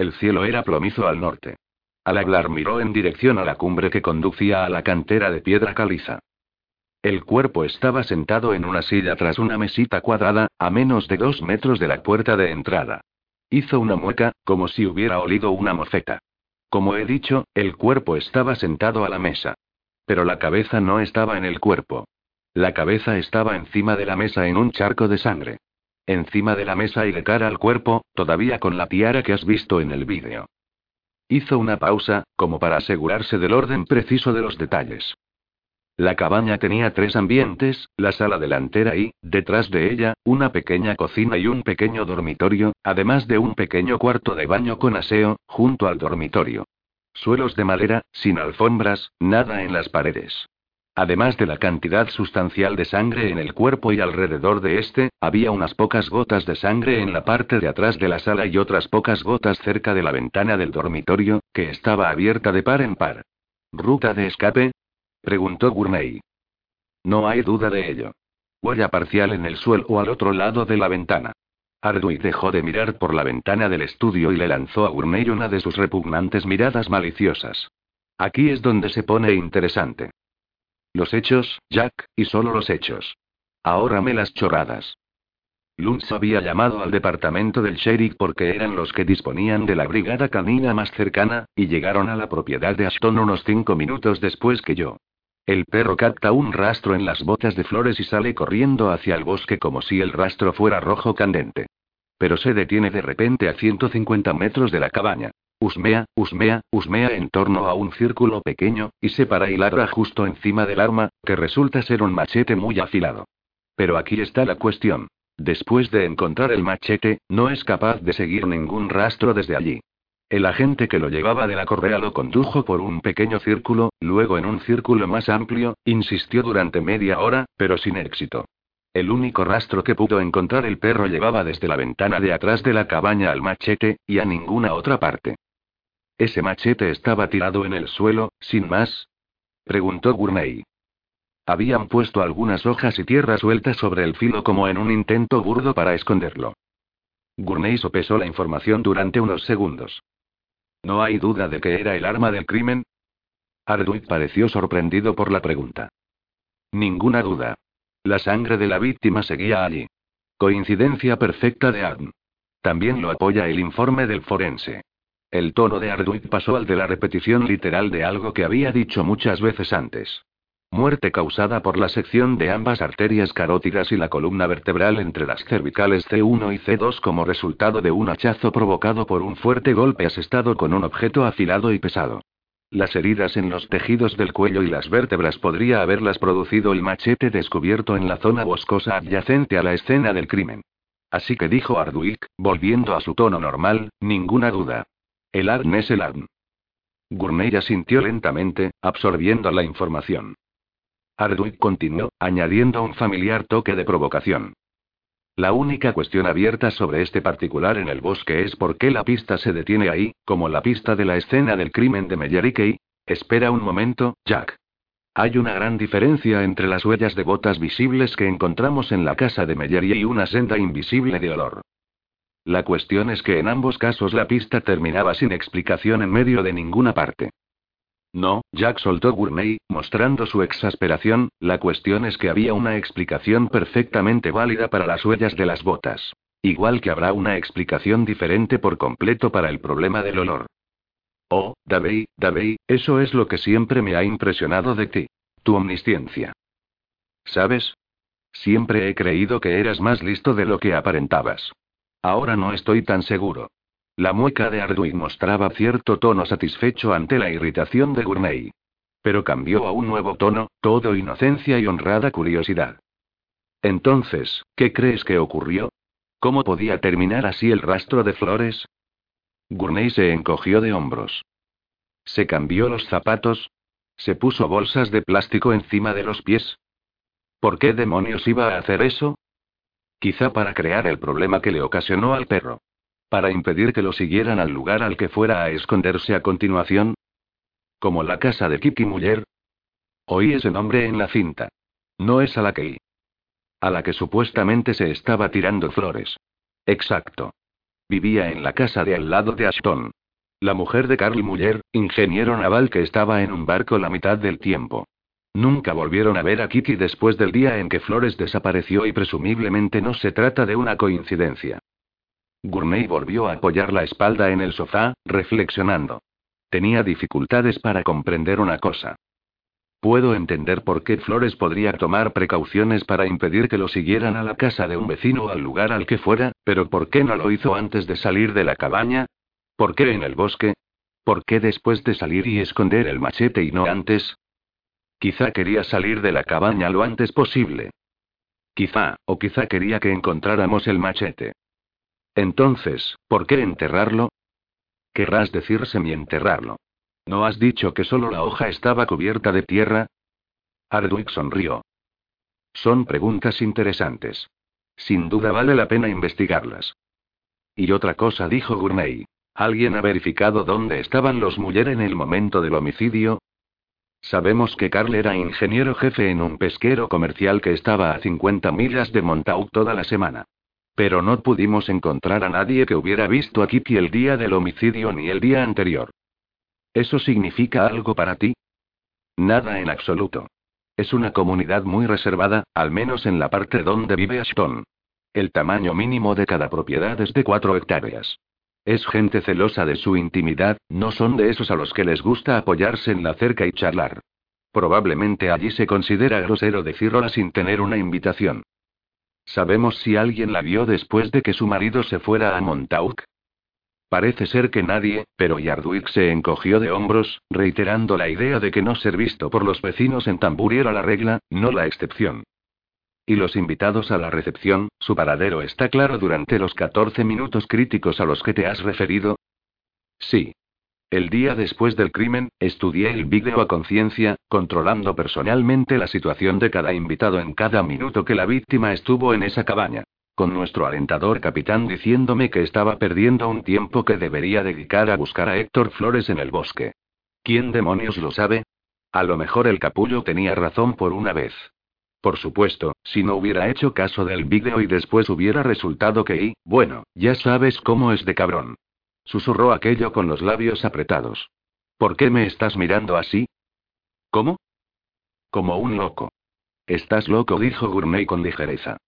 El cielo era plomizo al norte. Al hablar miró en dirección a la cumbre que conducía a la cantera de piedra caliza. El cuerpo estaba sentado en una silla tras una mesita cuadrada, a menos de dos metros de la puerta de entrada. Hizo una mueca, como si hubiera olido una mofeta. Como he dicho, el cuerpo estaba sentado a la mesa. Pero la cabeza no estaba en el cuerpo. La cabeza estaba encima de la mesa en un charco de sangre. Encima de la mesa y de cara al cuerpo, todavía con la tiara que has visto en el vídeo. Hizo una pausa, como para asegurarse del orden preciso de los detalles. La cabaña tenía tres ambientes, la sala delantera y, detrás de ella, una pequeña cocina y un pequeño dormitorio, además de un pequeño cuarto de baño con aseo, junto al dormitorio. Suelos de madera, sin alfombras, nada en las paredes. Además de la cantidad sustancial de sangre en el cuerpo y alrededor de este, había unas pocas gotas de sangre en la parte de atrás de la sala y otras pocas gotas cerca de la ventana del dormitorio, que estaba abierta de par en par. ¿Ruta de escape? preguntó Gurney. No hay duda de ello. Huella parcial en el suelo o al otro lado de la ventana. Ardwick dejó de mirar por la ventana del estudio y le lanzó a Gurney una de sus repugnantes miradas maliciosas. Aquí es donde se pone interesante. Los hechos, Jack, y solo los hechos. Ahora me las chorradas. Luntz había llamado al departamento del sheriff porque eran los que disponían de la brigada canina más cercana, y llegaron a la propiedad de Ashton unos cinco minutos después que yo. El perro capta un rastro en las botas de flores y sale corriendo hacia el bosque como si el rastro fuera rojo candente. Pero se detiene de repente a 150 metros de la cabaña. Usmea, usmea, usmea en torno a un círculo pequeño, y se para y ladra justo encima del arma, que resulta ser un machete muy afilado. Pero aquí está la cuestión. Después de encontrar el machete, no es capaz de seguir ningún rastro desde allí. El agente que lo llevaba de la correa lo condujo por un pequeño círculo, luego en un círculo más amplio, insistió durante media hora, pero sin éxito. El único rastro que pudo encontrar el perro llevaba desde la ventana de atrás de la cabaña al machete, y a ninguna otra parte. ¿Ese machete estaba tirado en el suelo, sin más? preguntó Gurney. Habían puesto algunas hojas y tierra suelta sobre el filo como en un intento burdo para esconderlo. Gurney sopesó la información durante unos segundos. ¿No hay duda de que era el arma del crimen? Arduin pareció sorprendido por la pregunta. Ninguna duda. La sangre de la víctima seguía allí. Coincidencia perfecta de Adn. También lo apoya el informe del forense. El tono de Arduin pasó al de la repetición literal de algo que había dicho muchas veces antes. Muerte causada por la sección de ambas arterias carótidas y la columna vertebral entre las cervicales C1 y C2 como resultado de un hachazo provocado por un fuerte golpe asestado con un objeto afilado y pesado. Las heridas en los tejidos del cuello y las vértebras podría haberlas producido el machete descubierto en la zona boscosa adyacente a la escena del crimen. Así que dijo Arduik, volviendo a su tono normal, ninguna duda. El ARN es el ARN. Gourmet asintió lentamente, absorbiendo la información. Arduik continuó, añadiendo un familiar toque de provocación. La única cuestión abierta sobre este particular en el bosque es por qué la pista se detiene ahí, como la pista de la escena del crimen de Meyerikey. Espera un momento, Jack. Hay una gran diferencia entre las huellas de botas visibles que encontramos en la casa de Meyerie y una senda invisible de olor. La cuestión es que en ambos casos la pista terminaba sin explicación en medio de ninguna parte. No, Jack soltó Gourmet, mostrando su exasperación, la cuestión es que había una explicación perfectamente válida para las huellas de las botas. Igual que habrá una explicación diferente por completo para el problema del olor. Oh, Davey, Davey, eso es lo que siempre me ha impresionado de ti. Tu omnisciencia. ¿Sabes? Siempre he creído que eras más listo de lo que aparentabas. Ahora no estoy tan seguro. La mueca de Arduin mostraba cierto tono satisfecho ante la irritación de Gourmet. Pero cambió a un nuevo tono, todo inocencia y honrada curiosidad. Entonces, ¿qué crees que ocurrió? ¿Cómo podía terminar así el rastro de flores? Gournay se encogió de hombros. ¿Se cambió los zapatos? ¿Se puso bolsas de plástico encima de los pies? ¿Por qué demonios iba a hacer eso? Quizá para crear el problema que le ocasionó al perro. Para impedir que lo siguieran al lugar al que fuera a esconderse a continuación. Como la casa de Kiki Muller. Oí ese nombre en la cinta. No es a la que A la que supuestamente se estaba tirando flores. Exacto. Vivía en la casa de al lado de Ashton. La mujer de Carl Muller, ingeniero naval que estaba en un barco la mitad del tiempo. Nunca volvieron a ver a Kiki después del día en que Flores desapareció y presumiblemente no se trata de una coincidencia. Gourmet volvió a apoyar la espalda en el sofá, reflexionando. Tenía dificultades para comprender una cosa. Puedo entender por qué Flores podría tomar precauciones para impedir que lo siguieran a la casa de un vecino o al lugar al que fuera, pero ¿por qué no lo hizo antes de salir de la cabaña? ¿Por qué en el bosque? ¿Por qué después de salir y esconder el machete y no antes? Quizá quería salir de la cabaña lo antes posible. Quizá, o quizá quería que encontráramos el machete. Entonces, ¿por qué enterrarlo? Querrás decir semienterrarlo. ¿No has dicho que solo la hoja estaba cubierta de tierra? Ardwick sonrió. Son preguntas interesantes. Sin duda vale la pena investigarlas. Y otra cosa dijo Gourmet. ¿Alguien ha verificado dónde estaban los Muller en el momento del homicidio? Sabemos que Carl era ingeniero jefe en un pesquero comercial que estaba a 50 millas de Montauk toda la semana. Pero no pudimos encontrar a nadie que hubiera visto a Kitty el día del homicidio ni el día anterior. ¿Eso significa algo para ti? Nada en absoluto. Es una comunidad muy reservada, al menos en la parte donde vive Ashton. El tamaño mínimo de cada propiedad es de 4 hectáreas. Es gente celosa de su intimidad, no son de esos a los que les gusta apoyarse en la cerca y charlar. Probablemente allí se considera grosero decir hola sin tener una invitación. ¿Sabemos si alguien la vio después de que su marido se fuera a Montauk? Parece ser que nadie, pero Yardwick se encogió de hombros, reiterando la idea de que no ser visto por los vecinos en Tamburi era la regla, no la excepción. Y los invitados a la recepción, su paradero está claro durante los 14 minutos críticos a los que te has referido. Sí. El día después del crimen, estudié el vídeo a conciencia, controlando personalmente la situación de cada invitado en cada minuto que la víctima estuvo en esa cabaña. con nuestro alentador capitán diciéndome que estaba perdiendo un tiempo que debería dedicar a buscar a Héctor Flores en el bosque. ¿Quién demonios lo sabe? A lo mejor el capullo tenía razón por una vez. Por supuesto, si no hubiera hecho caso del vídeo y después hubiera resultado que y, bueno, ya sabes cómo es de cabrón. Susurró aquello con los labios apretados. ¿Por qué me estás mirando así? ¿Cómo? Como un loco. Estás loco, dijo Gurney con ligereza.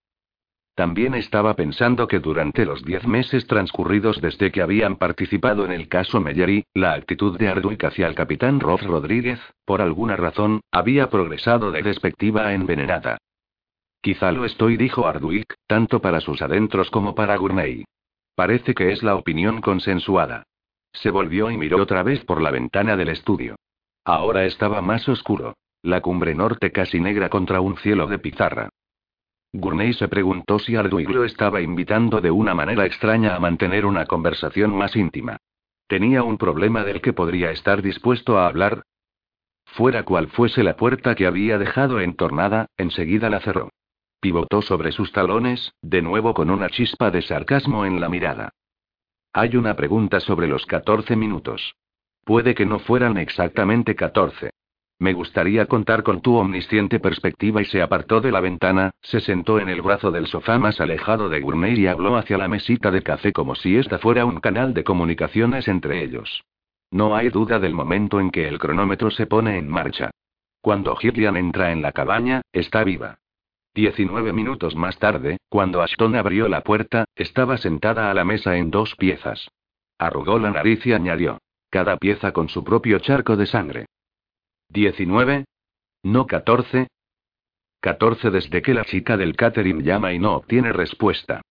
También estaba pensando que durante los diez meses transcurridos desde que habían participado en el caso Mellery, la actitud de Arduic hacia el capitán Rob Rodríguez, por alguna razón, había progresado de despectiva a envenenada. Quizá lo estoy, dijo Arduic, tanto para sus adentros como para Gurney. Parece que es la opinión consensuada. Se volvió y miró otra vez por la ventana del estudio. Ahora estaba más oscuro. La cumbre norte casi negra contra un cielo de pizarra. Gurney se preguntó si Arduig lo estaba invitando de una manera extraña a mantener una conversación más íntima. ¿Tenía un problema del que podría estar dispuesto a hablar? Fuera cual fuese la puerta que había dejado entornada, enseguida la cerró. Pivotó sobre sus talones, de nuevo con una chispa de sarcasmo en la mirada. Hay una pregunta sobre los 14 minutos. Puede que no fueran exactamente 14. Me gustaría contar con tu omnisciente perspectiva y se apartó de la ventana, se sentó en el brazo del sofá más alejado de Gourmet y habló hacia la mesita de café como si esta fuera un canal de comunicaciones entre ellos. No hay duda del momento en que el cronómetro se pone en marcha. Cuando Gillian entra en la cabaña, está viva. Diecinueve minutos más tarde, cuando Ashton abrió la puerta, estaba sentada a la mesa en dos piezas. Arrugó la nariz y añadió. Cada pieza con su propio charco de sangre. ¿19? ¿No 14? 14 desde que la chica del catering llama y no obtiene respuesta.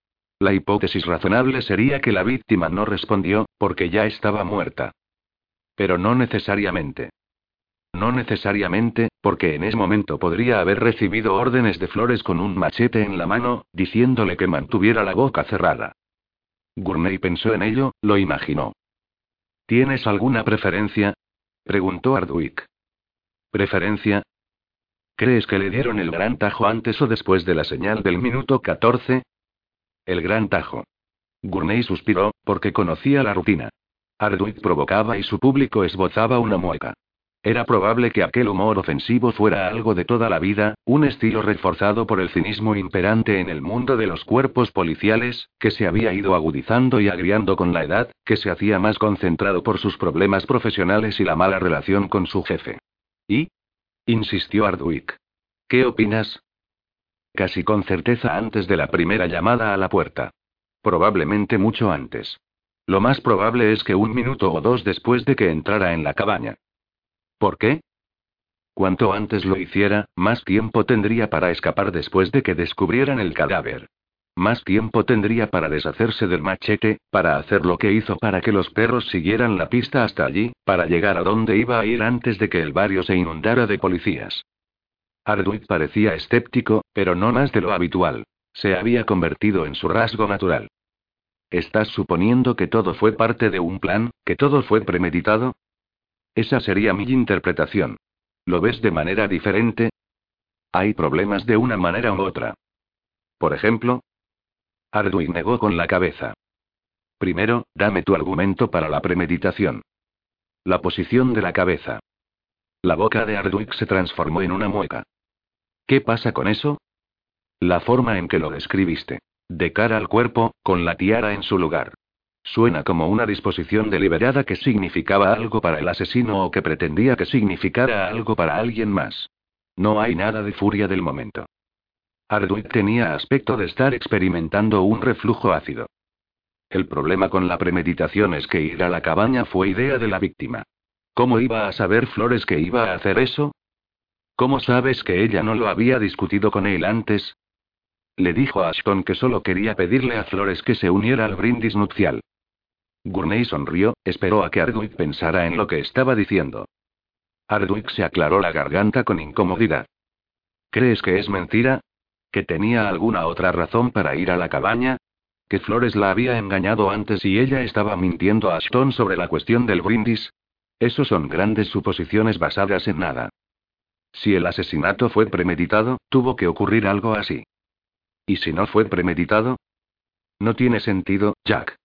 La hipótesis razonable sería que la víctima no respondió, porque ya estaba muerta. Pero no necesariamente. No necesariamente, porque en ese momento podría haber recibido órdenes de Flores con un machete en la mano, diciéndole que mantuviera la boca cerrada. Gurney pensó en ello, lo imaginó. ¿Tienes alguna preferencia? preguntó Arduic. ¿Preferencia? ¿Crees que le dieron el gran tajo antes o después de la señal del minuto 14? El gran tajo. Gurney suspiró, porque conocía la rutina. Arduit provocaba y su público esbozaba una mueca. Era probable que aquel humor ofensivo fuera algo de toda la vida, un estilo reforzado por el cinismo imperante en el mundo de los cuerpos policiales, que se había ido agudizando y agriando con la edad, que se hacía más concentrado por sus problemas profesionales y la mala relación con su jefe. ¿Y? insistió Arduic. ¿Qué opinas? Casi con certeza antes de la primera llamada a la puerta. Probablemente mucho antes. Lo más probable es que un minuto o dos después de que entrara en la cabaña. ¿Por qué? Cuanto antes lo hiciera, más tiempo tendría para escapar después de que descubrieran el cadáver. Más tiempo tendría para deshacerse del machete, para hacer lo que hizo para que los perros siguieran la pista hasta allí, para llegar a donde iba a ir antes de que el barrio se inundara de policías. Arduit parecía escéptico, pero no más de lo habitual. Se había convertido en su rasgo natural. ¿Estás suponiendo que todo fue parte de un plan, que todo fue premeditado? Esa sería mi interpretación. ¿Lo ves de manera diferente? Hay problemas de una manera u otra. Por ejemplo, Arduin negó con la cabeza. Primero, dame tu argumento para la premeditación. La posición de la cabeza. La boca de Arduin se transformó en una mueca. ¿Qué pasa con eso? La forma en que lo describiste. De cara al cuerpo, con la tiara en su lugar. Suena como una disposición deliberada que significaba algo para el asesino o que pretendía que significara algo para alguien más. No hay nada de furia del momento. Arduin tenía aspecto de estar experimentando un reflujo ácido. El problema con la premeditación es que ir a la cabaña fue idea de la víctima. ¿Cómo iba a saber Flores que iba a hacer eso? ¿Cómo sabes que ella no lo había discutido con él antes? Le dijo a Ashton que solo quería pedirle a Flores que se uniera al brindis nupcial. Gurney sonrió, esperó a que Arduin pensara en lo que estaba diciendo. Arduin se aclaró la garganta con incomodidad. ¿Crees que es mentira? ¿Que tenía alguna otra razón para ir a la cabaña? ¿Que Flores la había engañado antes y ella estaba mintiendo a Ashton sobre la cuestión del brindis? Eso son grandes suposiciones basadas en nada. Si el asesinato fue premeditado, tuvo que ocurrir algo así. ¿Y si no fue premeditado? No tiene sentido, Jack.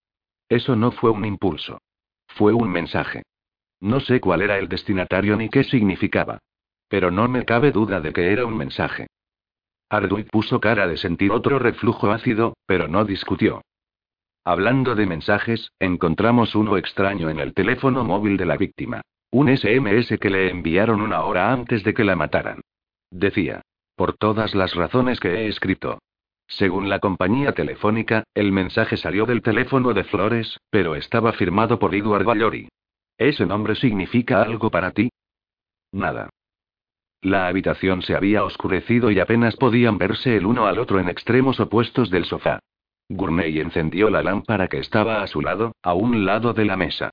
Eso no fue un impulso. Fue un mensaje. No sé cuál era el destinatario ni qué significaba. Pero no me cabe duda de que era un mensaje. Arduin puso cara de sentir otro reflujo ácido, pero no discutió. Hablando de mensajes, encontramos uno extraño en el teléfono móvil de la víctima. Un SMS que le enviaron una hora antes de que la mataran. Decía. Por todas las razones que he escrito. Según la compañía telefónica, el mensaje salió del teléfono de Flores, pero estaba firmado por Edward Vallori. ¿Ese nombre significa algo para ti? Nada. La habitación se había oscurecido y apenas podían verse el uno al otro en extremos opuestos del sofá. Gurney encendió la lámpara que estaba a su lado, a un lado de la mesa.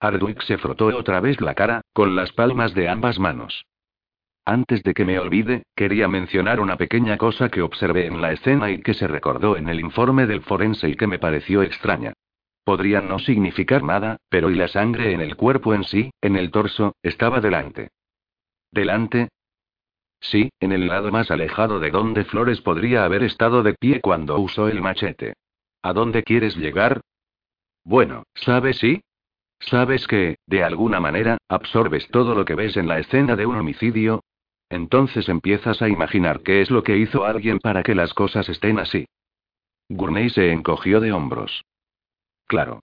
Ardwick se frotó otra vez la cara, con las palmas de ambas manos. Antes de que me olvide, quería mencionar una pequeña cosa que observé en la escena y que se recordó en el informe del forense y que me pareció extraña. Podría no significar nada, pero y la sangre en el cuerpo en sí, en el torso, estaba delante. ¿Delante? Sí, en el lado más alejado de donde Flores podría haber estado de pie cuando usó el machete. ¿A dónde quieres llegar? Bueno, ¿sabes sí? ¿Sabes que, de alguna manera, absorbes todo lo que ves en la escena de un homicidio? Entonces empiezas a imaginar qué es lo que hizo alguien para que las cosas estén así. Gurney se encogió de hombros. Claro.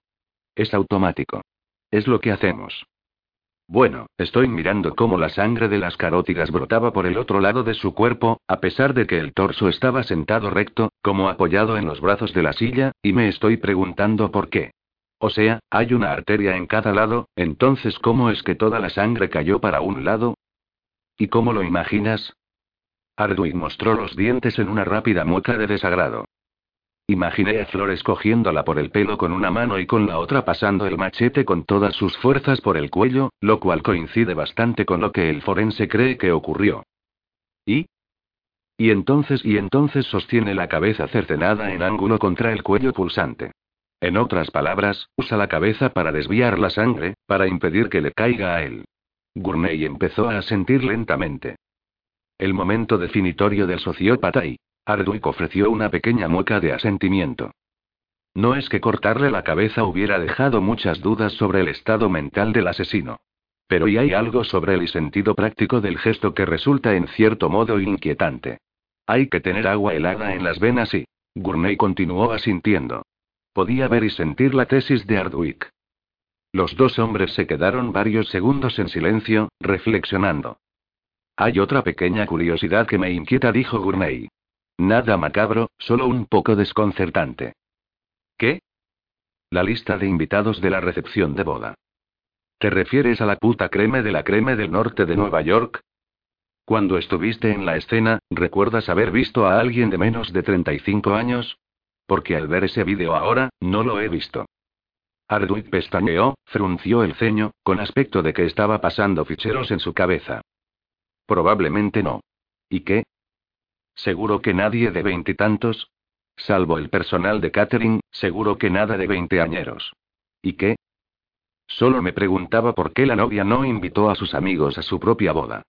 Es automático. Es lo que hacemos. Bueno, estoy mirando cómo la sangre de las carótidas brotaba por el otro lado de su cuerpo, a pesar de que el torso estaba sentado recto, como apoyado en los brazos de la silla, y me estoy preguntando por qué. O sea, hay una arteria en cada lado, entonces ¿cómo es que toda la sangre cayó para un lado? ¿Y cómo lo imaginas? Arduin mostró los dientes en una rápida mueca de desagrado. Imaginé a Flores cogiéndola por el pelo con una mano y con la otra pasando el machete con todas sus fuerzas por el cuello, lo cual coincide bastante con lo que el forense cree que ocurrió. ¿Y? Y entonces y entonces sostiene la cabeza cercenada en ángulo contra el cuello pulsante. En otras palabras, usa la cabeza para desviar la sangre, para impedir que le caiga a él. Gurney empezó a sentir lentamente. El momento definitorio del sociópata y, Ardwick ofreció una pequeña mueca de asentimiento. No es que cortarle la cabeza hubiera dejado muchas dudas sobre el estado mental del asesino. Pero y hay algo sobre el sentido práctico del gesto que resulta en cierto modo inquietante. Hay que tener agua helada en las venas y. Gurney continuó asintiendo. Podía ver y sentir la tesis de Ardwick. Los dos hombres se quedaron varios segundos en silencio, reflexionando. Hay otra pequeña curiosidad que me inquieta, dijo Gurney. Nada macabro, solo un poco desconcertante. ¿Qué? La lista de invitados de la recepción de boda. ¿Te refieres a la puta creme de la creme del norte de Nueva York? Cuando estuviste en la escena, ¿recuerdas haber visto a alguien de menos de 35 años? Porque al ver ese vídeo ahora, no lo he visto. Ardwick pestañeó, frunció el ceño, con aspecto de que estaba pasando ficheros en su cabeza. Probablemente no. ¿Y qué? Seguro que nadie de veintitantos. Salvo el personal de catering, seguro que nada de veinteañeros. ¿Y qué? Solo me preguntaba por qué la novia no invitó a sus amigos a su propia boda.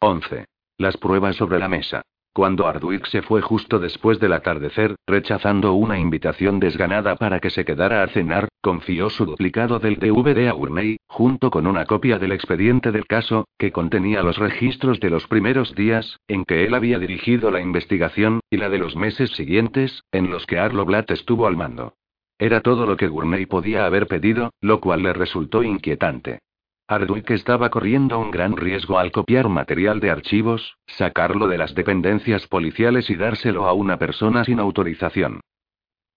11. Las pruebas sobre la mesa. Cuando Ardwick se fue justo después del atardecer, rechazando una invitación desganada para que se quedara a cenar, confió su duplicado del DVD a Gurney, junto con una copia del expediente del caso, que contenía los registros de los primeros días, en que él había dirigido la investigación, y la de los meses siguientes, en los que Arlo Blatt estuvo al mando. Era todo lo que Gurney podía haber pedido, lo cual le resultó inquietante. Ardwick estaba corriendo un gran riesgo al copiar material de archivos, sacarlo de las dependencias policiales y dárselo a una persona sin autorización.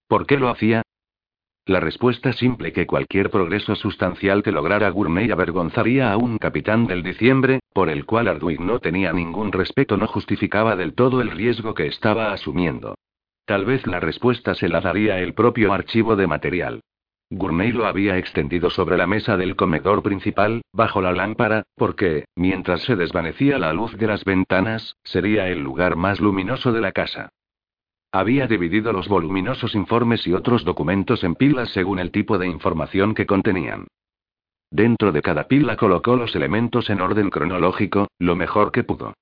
¿Por qué lo hacía? La respuesta simple que cualquier progreso sustancial que lograra Gurney avergonzaría a un capitán del diciembre, por el cual Ardwick no tenía ningún respeto, no justificaba del todo el riesgo que estaba asumiendo. Tal vez la respuesta se la daría el propio archivo de material. Gurney lo había extendido sobre la mesa del comedor principal, bajo la lámpara, porque, mientras se desvanecía la luz de las ventanas, sería el lugar más luminoso de la casa. Había dividido los voluminosos informes y otros documentos en pilas según el tipo de información que contenían. Dentro de cada pila colocó los elementos en orden cronológico, lo mejor que pudo.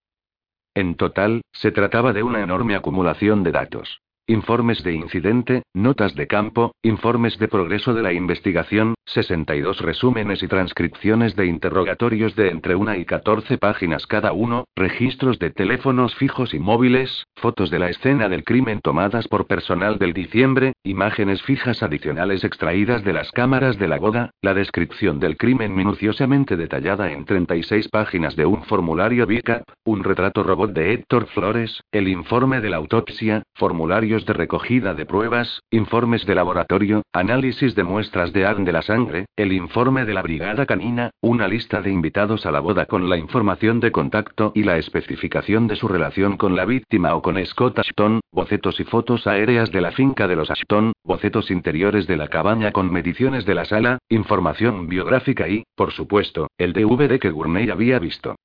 En total, se trataba de una enorme acumulación de datos. Informes de incidente, notas de campo, informes de progreso de la investigación, 62 resúmenes y transcripciones de interrogatorios de entre una y 14 páginas cada uno, registros de teléfonos fijos y móviles, fotos de la escena del crimen tomadas por personal del diciembre, imágenes fijas adicionales extraídas de las cámaras de la boda, la descripción del crimen minuciosamente detallada en 36 páginas de un formulario BICAP, un retrato robot de Héctor Flores, el informe de la autopsia, formularios de recogida de pruebas, informes de laboratorio, análisis de muestras de ADN de la sangre, el informe de la brigada canina, una lista de invitados a la boda con la información de contacto y la especificación de su relación con la víctima o con Scott Ashton, bocetos y fotos aéreas de la finca de los Ashton, bocetos interiores de la cabaña con mediciones de la sala, información biográfica y, por supuesto, el DVD que Gurney había visto.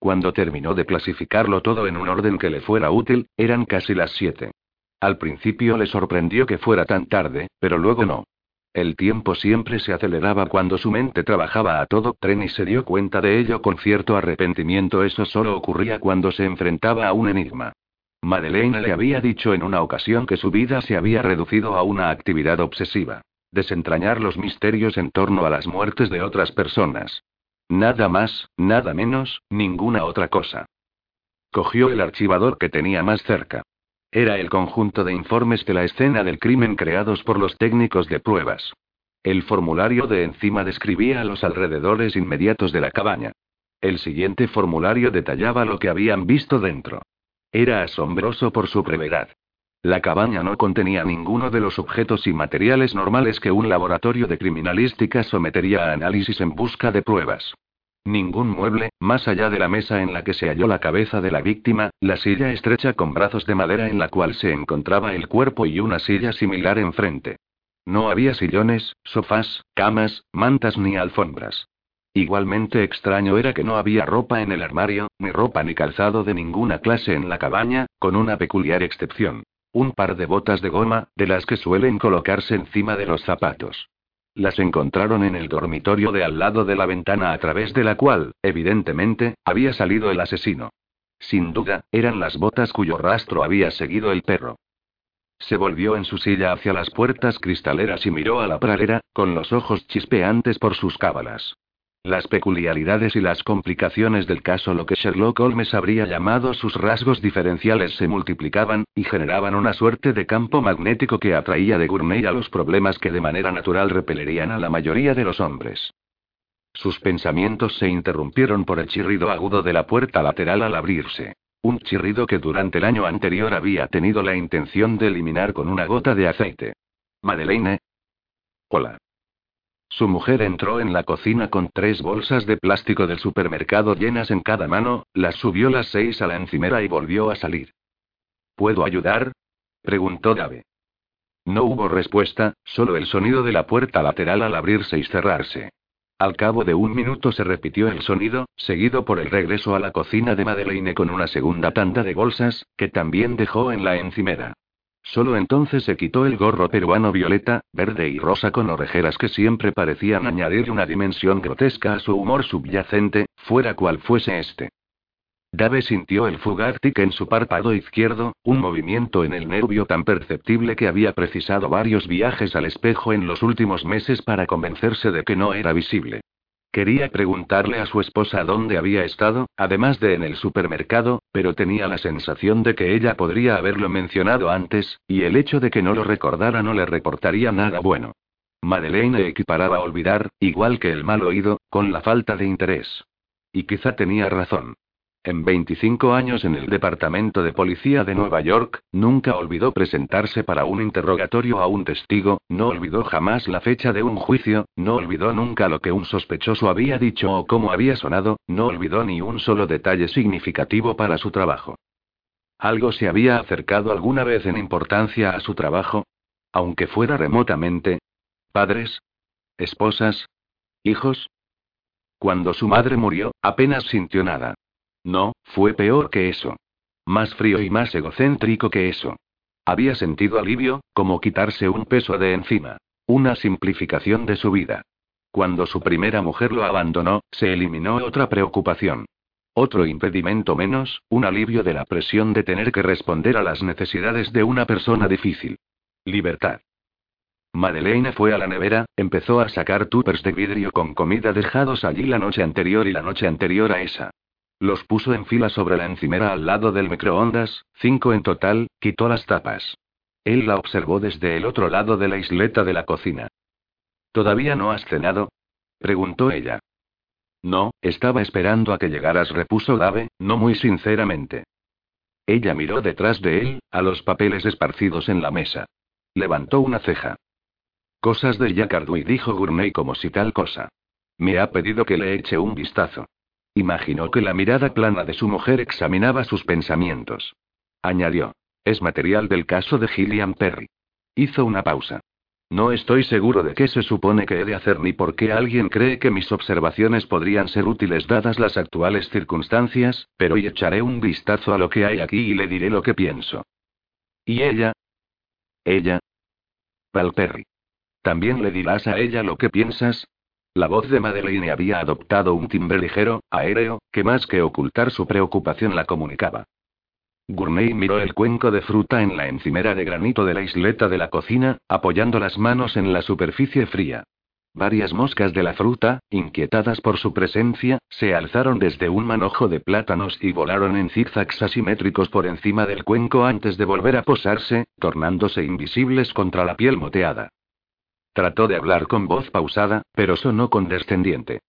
Cuando terminó de clasificarlo todo en un orden que le fuera útil, eran casi las siete. Al principio le sorprendió que fuera tan tarde, pero luego no. El tiempo siempre se aceleraba cuando su mente trabajaba a todo tren y se dio cuenta de ello con cierto arrepentimiento. Eso solo ocurría cuando se enfrentaba a un enigma. Madeleine le había dicho en una ocasión que su vida se había reducido a una actividad obsesiva. Desentrañar los misterios en torno a las muertes de otras personas. Nada más, nada menos, ninguna otra cosa. Cogió el archivador que tenía más cerca. Era el conjunto de informes de la escena del crimen creados por los técnicos de pruebas. El formulario de encima describía los alrededores inmediatos de la cabaña. El siguiente formulario detallaba lo que habían visto dentro. Era asombroso por su brevedad. La cabaña no contenía ninguno de los objetos y materiales normales que un laboratorio de criminalística sometería a análisis en busca de pruebas. Ningún mueble, más allá de la mesa en la que se halló la cabeza de la víctima, la silla estrecha con brazos de madera en la cual se encontraba el cuerpo y una silla similar enfrente. No había sillones, sofás, camas, mantas ni alfombras. Igualmente extraño era que no había ropa en el armario, ni ropa ni calzado de ninguna clase en la cabaña, con una peculiar excepción. Un par de botas de goma, de las que suelen colocarse encima de los zapatos. Las encontraron en el dormitorio de al lado de la ventana a través de la cual, evidentemente, había salido el asesino. Sin duda, eran las botas cuyo rastro había seguido el perro. Se volvió en su silla hacia las puertas cristaleras y miró a la pradera, con los ojos chispeantes por sus cábalas. Las peculiaridades y las complicaciones del caso, lo que Sherlock Holmes habría llamado sus rasgos diferenciales, se multiplicaban, y generaban una suerte de campo magnético que atraía de Gourmet a los problemas que de manera natural repelerían a la mayoría de los hombres. Sus pensamientos se interrumpieron por el chirrido agudo de la puerta lateral al abrirse. Un chirrido que durante el año anterior había tenido la intención de eliminar con una gota de aceite. Madeleine. Hola. Su mujer entró en la cocina con tres bolsas de plástico del supermercado llenas en cada mano, las subió las seis a la encimera y volvió a salir. ¿Puedo ayudar? preguntó Dave. No hubo respuesta, solo el sonido de la puerta lateral al abrirse y cerrarse. Al cabo de un minuto se repitió el sonido, seguido por el regreso a la cocina de Madeleine con una segunda tanda de bolsas, que también dejó en la encimera. Solo entonces se quitó el gorro peruano violeta, verde y rosa con orejeras que siempre parecían añadir una dimensión grotesca a su humor subyacente, fuera cual fuese este. Dave sintió el fugaz tic en su párpado izquierdo, un movimiento en el nervio tan perceptible que había precisado varios viajes al espejo en los últimos meses para convencerse de que no era visible. Quería preguntarle a su esposa dónde había estado, además de en el supermercado, pero tenía la sensación de que ella podría haberlo mencionado antes, y el hecho de que no lo recordara no le reportaría nada bueno. Madeleine equiparaba olvidar, igual que el mal oído, con la falta de interés. Y quizá tenía razón. En 25 años en el Departamento de Policía de Nueva York, nunca olvidó presentarse para un interrogatorio a un testigo, no olvidó jamás la fecha de un juicio, no olvidó nunca lo que un sospechoso había dicho o cómo había sonado, no olvidó ni un solo detalle significativo para su trabajo. ¿Algo se había acercado alguna vez en importancia a su trabajo? Aunque fuera remotamente. ¿Padres? ¿Esposas? ¿Hijos? Cuando su madre murió, apenas sintió nada. No, fue peor que eso. Más frío y más egocéntrico que eso. Había sentido alivio, como quitarse un peso de encima. Una simplificación de su vida. Cuando su primera mujer lo abandonó, se eliminó otra preocupación. Otro impedimento menos, un alivio de la presión de tener que responder a las necesidades de una persona difícil. Libertad. Madeleine fue a la nevera, empezó a sacar tupers de vidrio con comida dejados allí la noche anterior y la noche anterior a esa. Los puso en fila sobre la encimera al lado del microondas, cinco en total, quitó las tapas. Él la observó desde el otro lado de la isleta de la cocina. ¿Todavía no has cenado? preguntó ella. No, estaba esperando a que llegaras, repuso Dave, no muy sinceramente. Ella miró detrás de él, a los papeles esparcidos en la mesa. Levantó una ceja. Cosas de Jacardui, dijo Gourmet como si tal cosa. Me ha pedido que le eche un vistazo. Imaginó que la mirada plana de su mujer examinaba sus pensamientos. Añadió. Es material del caso de Gillian Perry. Hizo una pausa. No estoy seguro de qué se supone que he de hacer ni por qué alguien cree que mis observaciones podrían ser útiles dadas las actuales circunstancias, pero hoy echaré un vistazo a lo que hay aquí y le diré lo que pienso. ¿Y ella? Ella. Val Perry. ¿También le dirás a ella lo que piensas? La voz de Madeleine había adoptado un timbre ligero, aéreo, que más que ocultar su preocupación la comunicaba. Gourmet miró el cuenco de fruta en la encimera de granito de la isleta de la cocina, apoyando las manos en la superficie fría. Varias moscas de la fruta, inquietadas por su presencia, se alzaron desde un manojo de plátanos y volaron en zigzags asimétricos por encima del cuenco antes de volver a posarse, tornándose invisibles contra la piel moteada. Trató de hablar con voz pausada, pero sonó condescendiente.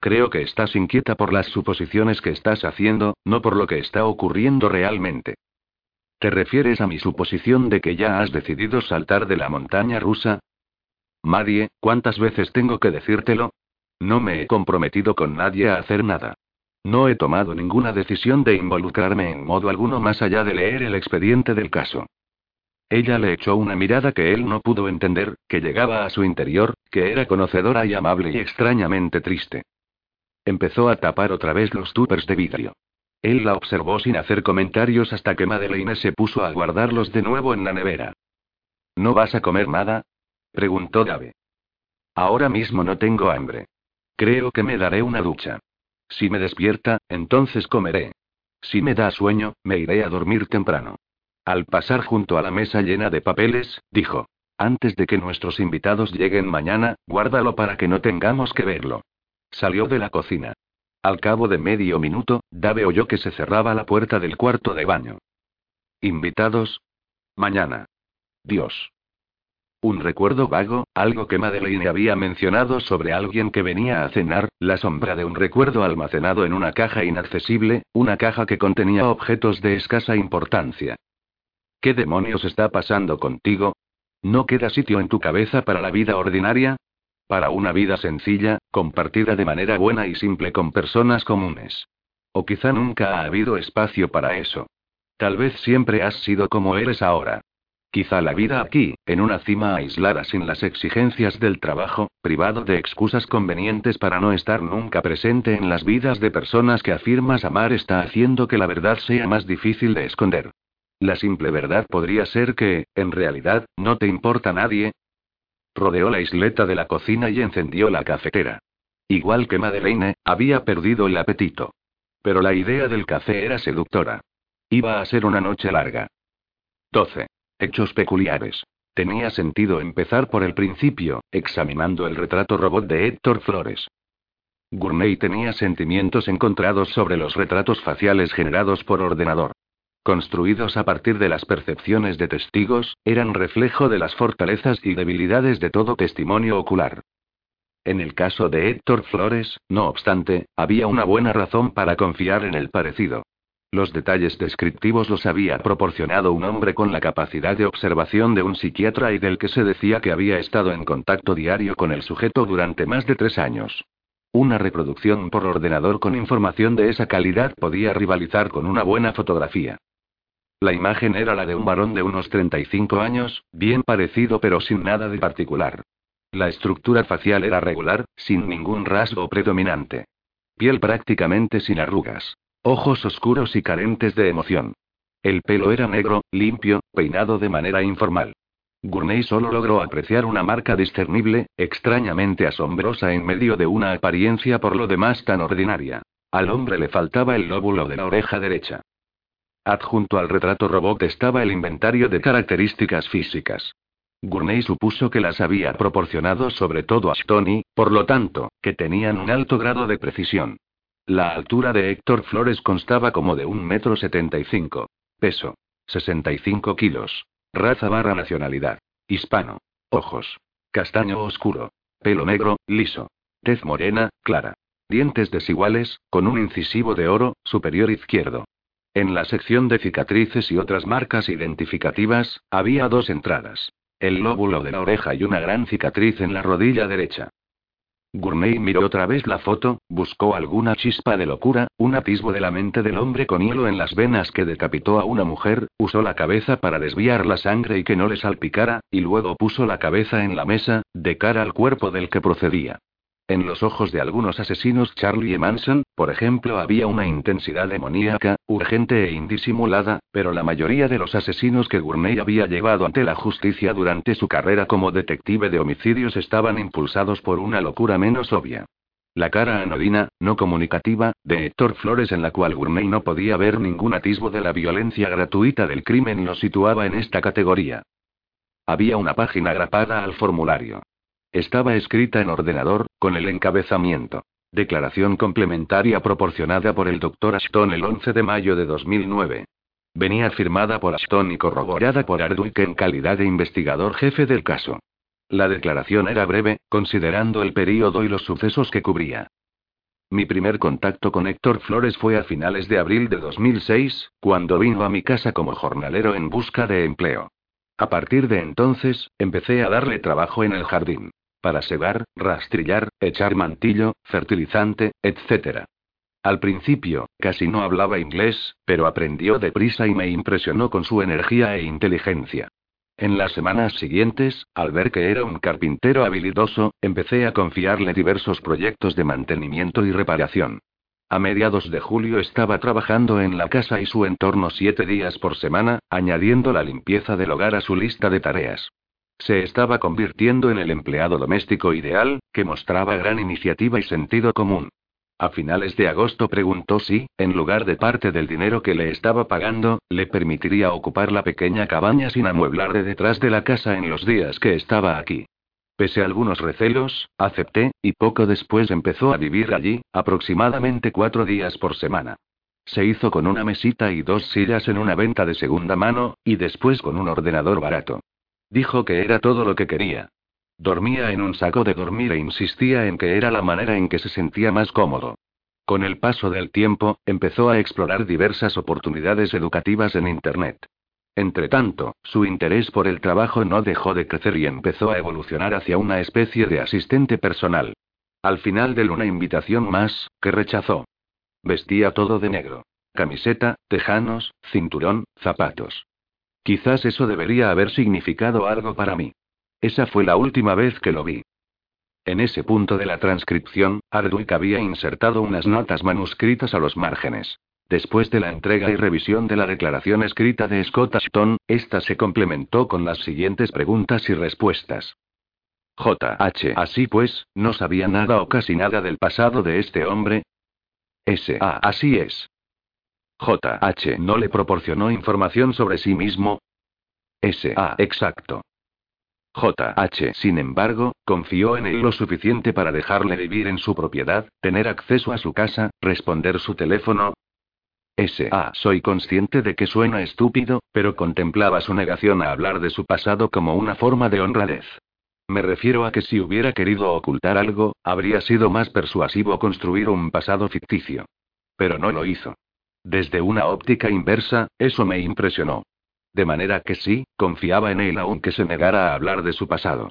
Creo que estás inquieta por las suposiciones que estás haciendo, no por lo que está ocurriendo realmente. ¿Te refieres a mi suposición de que ya has decidido saltar de la montaña rusa? Marie, ¿cuántas veces tengo que decírtelo? No me he comprometido con nadie a hacer nada. No he tomado ninguna decisión de involucrarme en modo alguno más allá de leer el expediente del caso. Ella le echó una mirada que él no pudo entender, que llegaba a su interior, que era conocedora y amable y extrañamente triste. Empezó a tapar otra vez los tupers de vidrio. Él la observó sin hacer comentarios hasta que Madeleine se puso a guardarlos de nuevo en la nevera. ¿No vas a comer nada? preguntó Dave. Ahora mismo no tengo hambre. Creo que me daré una ducha. Si me despierta, entonces comeré. Si me da sueño, me iré a dormir temprano. Al pasar junto a la mesa llena de papeles, dijo. Antes de que nuestros invitados lleguen mañana, guárdalo para que no tengamos que verlo. Salió de la cocina. Al cabo de medio minuto, Dave oyó que se cerraba la puerta del cuarto de baño. ¿Invitados? Mañana. Dios. Un recuerdo vago, algo que Madeleine había mencionado sobre alguien que venía a cenar, la sombra de un recuerdo almacenado en una caja inaccesible, una caja que contenía objetos de escasa importancia. ¿Qué demonios está pasando contigo? ¿No queda sitio en tu cabeza para la vida ordinaria? Para una vida sencilla, compartida de manera buena y simple con personas comunes. O quizá nunca ha habido espacio para eso. Tal vez siempre has sido como eres ahora. Quizá la vida aquí, en una cima aislada sin las exigencias del trabajo, privado de excusas convenientes para no estar nunca presente en las vidas de personas que afirmas amar, está haciendo que la verdad sea más difícil de esconder. La simple verdad podría ser que, en realidad, no te importa nadie. Rodeó la isleta de la cocina y encendió la cafetera. Igual que Madeleine, había perdido el apetito. Pero la idea del café era seductora. Iba a ser una noche larga. 12. Hechos peculiares. Tenía sentido empezar por el principio, examinando el retrato robot de Héctor Flores. Gourmet tenía sentimientos encontrados sobre los retratos faciales generados por ordenador construidos a partir de las percepciones de testigos, eran reflejo de las fortalezas y debilidades de todo testimonio ocular. En el caso de Héctor Flores, no obstante, había una buena razón para confiar en el parecido. Los detalles descriptivos los había proporcionado un hombre con la capacidad de observación de un psiquiatra y del que se decía que había estado en contacto diario con el sujeto durante más de tres años. Una reproducción por ordenador con información de esa calidad podía rivalizar con una buena fotografía. La imagen era la de un varón de unos 35 años, bien parecido pero sin nada de particular. La estructura facial era regular, sin ningún rasgo predominante. Piel prácticamente sin arrugas. Ojos oscuros y carentes de emoción. El pelo era negro, limpio, peinado de manera informal. Gurney solo logró apreciar una marca discernible, extrañamente asombrosa en medio de una apariencia por lo demás tan ordinaria. Al hombre le faltaba el lóbulo de la oreja derecha. Adjunto al retrato robot estaba el inventario de características físicas. Gurney supuso que las había proporcionado sobre todo a Stony, por lo tanto, que tenían un alto grado de precisión. La altura de Héctor Flores constaba como de un metro setenta y cinco. Peso. 65 kilos. Raza barra nacionalidad. Hispano. Ojos. Castaño oscuro. Pelo negro, liso. Tez morena, clara. Dientes desiguales, con un incisivo de oro, superior izquierdo. En la sección de cicatrices y otras marcas identificativas, había dos entradas. El lóbulo de la oreja y una gran cicatriz en la rodilla derecha. Gurney miró otra vez la foto, buscó alguna chispa de locura, un atisbo de la mente del hombre con hielo en las venas que decapitó a una mujer, usó la cabeza para desviar la sangre y que no le salpicara, y luego puso la cabeza en la mesa, de cara al cuerpo del que procedía. En los ojos de algunos asesinos Charlie y Manson, por ejemplo, había una intensidad demoníaca, urgente e indisimulada, pero la mayoría de los asesinos que Gurney había llevado ante la justicia durante su carrera como detective de homicidios estaban impulsados por una locura menos obvia. La cara anodina, no comunicativa, de Héctor Flores en la cual Gurney no podía ver ningún atisbo de la violencia gratuita del crimen lo situaba en esta categoría. Había una página grapada al formulario. Estaba escrita en ordenador, con el encabezamiento. Declaración complementaria proporcionada por el Dr. Ashton el 11 de mayo de 2009. Venía firmada por Ashton y corroborada por Ardwick en calidad de investigador jefe del caso. La declaración era breve, considerando el período y los sucesos que cubría. Mi primer contacto con Héctor Flores fue a finales de abril de 2006, cuando vino a mi casa como jornalero en busca de empleo. A partir de entonces, empecé a darle trabajo en el jardín para segar, rastrillar, echar mantillo, fertilizante, etc. Al principio, casi no hablaba inglés, pero aprendió deprisa y me impresionó con su energía e inteligencia. En las semanas siguientes, al ver que era un carpintero habilidoso, empecé a confiarle diversos proyectos de mantenimiento y reparación. A mediados de julio estaba trabajando en la casa y su entorno siete días por semana, añadiendo la limpieza del hogar a su lista de tareas. Se estaba convirtiendo en el empleado doméstico ideal, que mostraba gran iniciativa y sentido común. A finales de agosto preguntó si, en lugar de parte del dinero que le estaba pagando, le permitiría ocupar la pequeña cabaña sin amueblar de detrás de la casa en los días que estaba aquí. Pese a algunos recelos, acepté, y poco después empezó a vivir allí, aproximadamente cuatro días por semana. Se hizo con una mesita y dos sillas en una venta de segunda mano, y después con un ordenador barato. Dijo que era todo lo que quería. Dormía en un saco de dormir e insistía en que era la manera en que se sentía más cómodo. Con el paso del tiempo, empezó a explorar diversas oportunidades educativas en Internet. Entretanto, su interés por el trabajo no dejó de crecer y empezó a evolucionar hacia una especie de asistente personal. Al final de una invitación más, que rechazó. Vestía todo de negro. Camiseta, tejanos, cinturón, zapatos. Quizás eso debería haber significado algo para mí. Esa fue la última vez que lo vi. En ese punto de la transcripción, Ardwick había insertado unas notas manuscritas a los márgenes. Después de la entrega y revisión de la declaración escrita de Scott Ashton, esta se complementó con las siguientes preguntas y respuestas. J.H. Así pues, ¿no sabía nada o casi nada del pasado de este hombre? S.A. Así es. JH no le proporcionó información sobre sí mismo. S.A. Exacto. JH, sin embargo, confió en él lo suficiente para dejarle vivir en su propiedad, tener acceso a su casa, responder su teléfono. S.A. Soy consciente de que suena estúpido, pero contemplaba su negación a hablar de su pasado como una forma de honradez. Me refiero a que si hubiera querido ocultar algo, habría sido más persuasivo construir un pasado ficticio. Pero no lo hizo. Desde una óptica inversa, eso me impresionó. De manera que sí, confiaba en él aunque se negara a hablar de su pasado.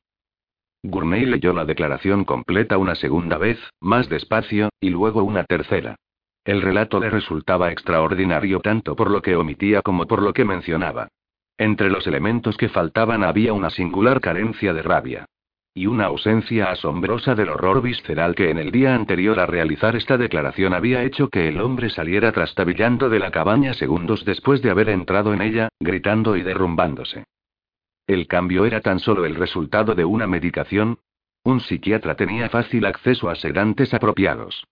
Gurney leyó la declaración completa una segunda vez, más despacio, y luego una tercera. El relato le resultaba extraordinario tanto por lo que omitía como por lo que mencionaba. Entre los elementos que faltaban había una singular carencia de rabia y una ausencia asombrosa del horror visceral que en el día anterior a realizar esta declaración había hecho que el hombre saliera trastabillando de la cabaña segundos después de haber entrado en ella, gritando y derrumbándose. El cambio era tan solo el resultado de una medicación. Un psiquiatra tenía fácil acceso a sedantes apropiados.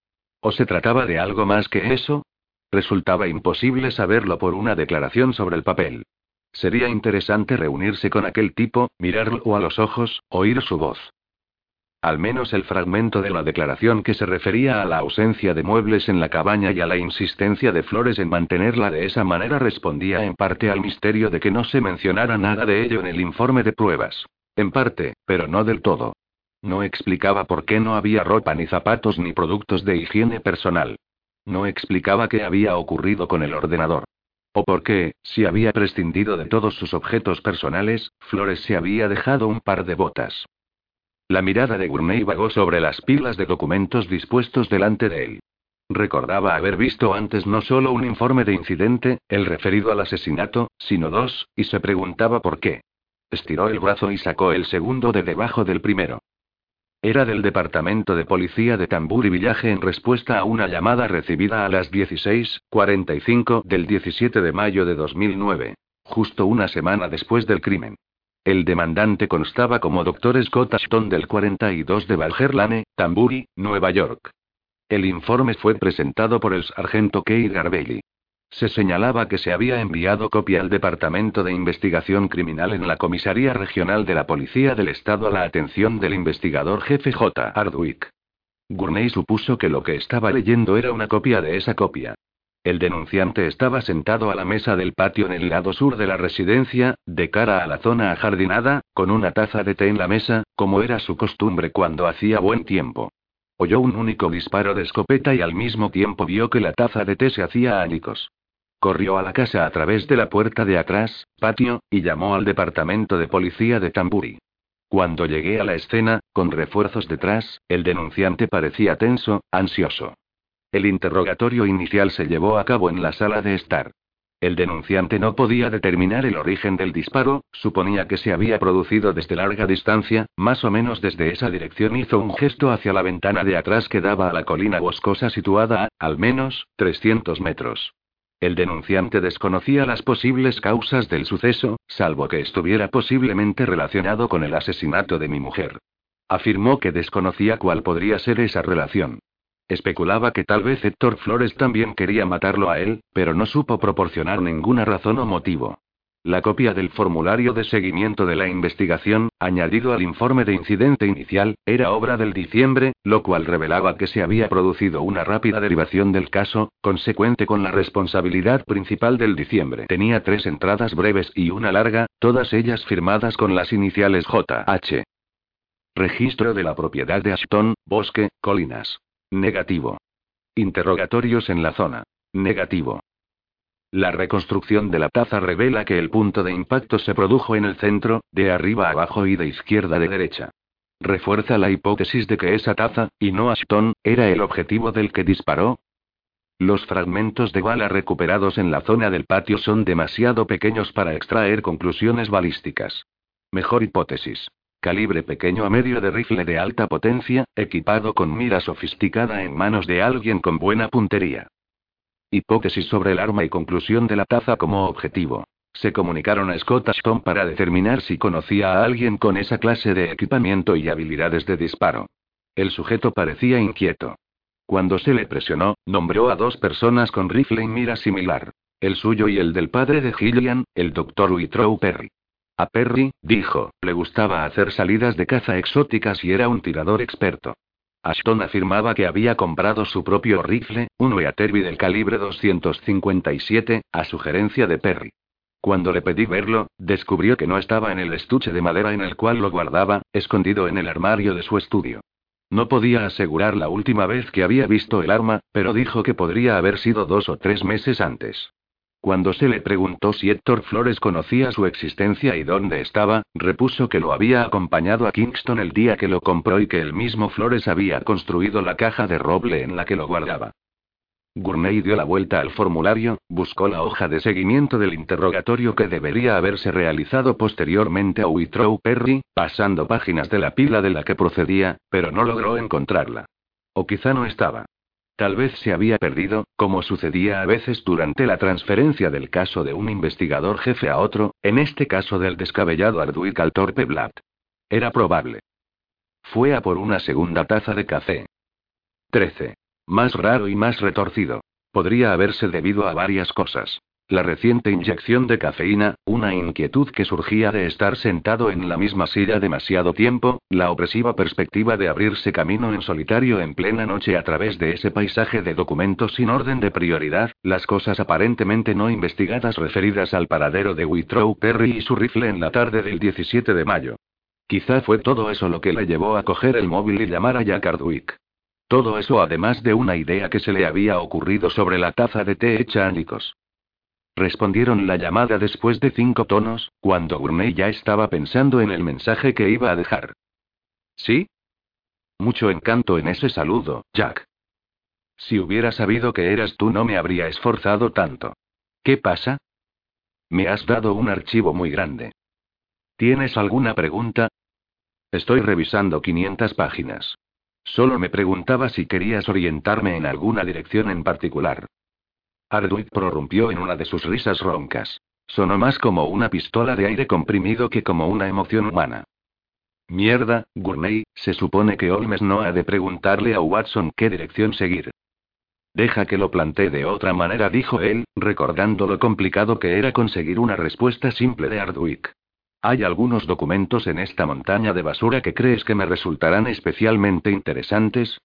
¿O se trataba de algo más que eso? Resultaba imposible saberlo por una declaración sobre el papel. Sería interesante reunirse con aquel tipo, mirarlo a los ojos, oír su voz. Al menos el fragmento de la declaración que se refería a la ausencia de muebles en la cabaña y a la insistencia de Flores en mantenerla de esa manera respondía en parte al misterio de que no se mencionara nada de ello en el informe de pruebas. En parte, pero no del todo. No explicaba por qué no había ropa ni zapatos ni productos de higiene personal. No explicaba qué había ocurrido con el ordenador. O por qué, si había prescindido de todos sus objetos personales, Flores se había dejado un par de botas. La mirada de Gurney vagó sobre las pilas de documentos dispuestos delante de él. Recordaba haber visto antes no solo un informe de incidente, el referido al asesinato, sino dos, y se preguntaba por qué. Estiró el brazo y sacó el segundo de debajo del primero. Era del Departamento de Policía de Tambur y Villaje en respuesta a una llamada recibida a las 16:45 del 17 de mayo de 2009, justo una semana después del crimen. El demandante constaba como Dr. Scott Ashton del 42 de Valger Lane, Tamburi, Nueva York. El informe fue presentado por el sargento Kay Garbelli. Se señalaba que se había enviado copia al Departamento de Investigación Criminal en la Comisaría Regional de la Policía del Estado a la atención del investigador jefe J. Hardwick. Gurney supuso que lo que estaba leyendo era una copia de esa copia. El denunciante estaba sentado a la mesa del patio en el lado sur de la residencia, de cara a la zona ajardinada, con una taza de té en la mesa, como era su costumbre cuando hacía buen tiempo. Oyó un único disparo de escopeta y al mismo tiempo vio que la taza de té se hacía añicos. Corrió a la casa a través de la puerta de atrás, patio, y llamó al departamento de policía de Tamburi. Cuando llegué a la escena, con refuerzos detrás, el denunciante parecía tenso, ansioso. El interrogatorio inicial se llevó a cabo en la sala de estar. El denunciante no podía determinar el origen del disparo, suponía que se había producido desde larga distancia, más o menos desde esa dirección hizo un gesto hacia la ventana de atrás que daba a la colina boscosa situada a, al menos, 300 metros. El denunciante desconocía las posibles causas del suceso, salvo que estuviera posiblemente relacionado con el asesinato de mi mujer. Afirmó que desconocía cuál podría ser esa relación. Especulaba que tal vez Héctor Flores también quería matarlo a él, pero no supo proporcionar ninguna razón o motivo. La copia del formulario de seguimiento de la investigación, añadido al informe de incidente inicial, era obra del diciembre, lo cual revelaba que se había producido una rápida derivación del caso, consecuente con la responsabilidad principal del diciembre. Tenía tres entradas breves y una larga, todas ellas firmadas con las iniciales JH. Registro de la propiedad de Ashton, Bosque, Colinas. Negativo. Interrogatorios en la zona. Negativo. La reconstrucción de la taza revela que el punto de impacto se produjo en el centro, de arriba a abajo y de izquierda a derecha. Refuerza la hipótesis de que esa taza, y no Ashton, era el objetivo del que disparó. Los fragmentos de bala recuperados en la zona del patio son demasiado pequeños para extraer conclusiones balísticas. Mejor hipótesis. Calibre pequeño a medio de rifle de alta potencia, equipado con mira sofisticada en manos de alguien con buena puntería. Hipótesis sobre el arma y conclusión de la taza como objetivo. Se comunicaron a Scott Ashton para determinar si conocía a alguien con esa clase de equipamiento y habilidades de disparo. El sujeto parecía inquieto. Cuando se le presionó, nombró a dos personas con rifle y mira similar. El suyo y el del padre de Gillian, el Dr. Whitrow Perry. A Perry, dijo, le gustaba hacer salidas de caza exóticas y era un tirador experto. Ashton afirmaba que había comprado su propio rifle, un Weatherby del calibre 257, a sugerencia de Perry. Cuando le pedí verlo, descubrió que no estaba en el estuche de madera en el cual lo guardaba, escondido en el armario de su estudio. No podía asegurar la última vez que había visto el arma, pero dijo que podría haber sido dos o tres meses antes. Cuando se le preguntó si Héctor Flores conocía su existencia y dónde estaba, repuso que lo había acompañado a Kingston el día que lo compró y que el mismo Flores había construido la caja de roble en la que lo guardaba. Gurney dio la vuelta al formulario, buscó la hoja de seguimiento del interrogatorio que debería haberse realizado posteriormente a Whitrow Perry, pasando páginas de la pila de la que procedía, pero no logró encontrarla. O quizá no estaba. Tal vez se había perdido, como sucedía a veces durante la transferencia del caso de un investigador jefe a otro, en este caso del descabellado Arduic al torpe Blatt. Era probable. Fue a por una segunda taza de café. 13. más raro y más retorcido. Podría haberse debido a varias cosas. La reciente inyección de cafeína, una inquietud que surgía de estar sentado en la misma silla demasiado tiempo, la opresiva perspectiva de abrirse camino en solitario en plena noche a través de ese paisaje de documentos sin orden de prioridad, las cosas aparentemente no investigadas referidas al paradero de Withrow Perry y su rifle en la tarde del 17 de mayo. Quizá fue todo eso lo que le llevó a coger el móvil y llamar a Jack Hardwick. Todo eso además de una idea que se le había ocurrido sobre la taza de té hecha ánicos. Respondieron la llamada después de cinco tonos, cuando Gurney ya estaba pensando en el mensaje que iba a dejar. ¿Sí? Mucho encanto en ese saludo, Jack. Si hubiera sabido que eras tú no me habría esforzado tanto. ¿Qué pasa? Me has dado un archivo muy grande. ¿Tienes alguna pregunta? Estoy revisando 500 páginas. Solo me preguntaba si querías orientarme en alguna dirección en particular. Hardwick prorrumpió en una de sus risas roncas. Sonó más como una pistola de aire comprimido que como una emoción humana. Mierda, Gurney, se supone que Holmes no ha de preguntarle a Watson qué dirección seguir. Deja que lo plantee de otra manera, dijo él, recordando lo complicado que era conseguir una respuesta simple de Hardwick. Hay algunos documentos en esta montaña de basura que crees que me resultarán especialmente interesantes.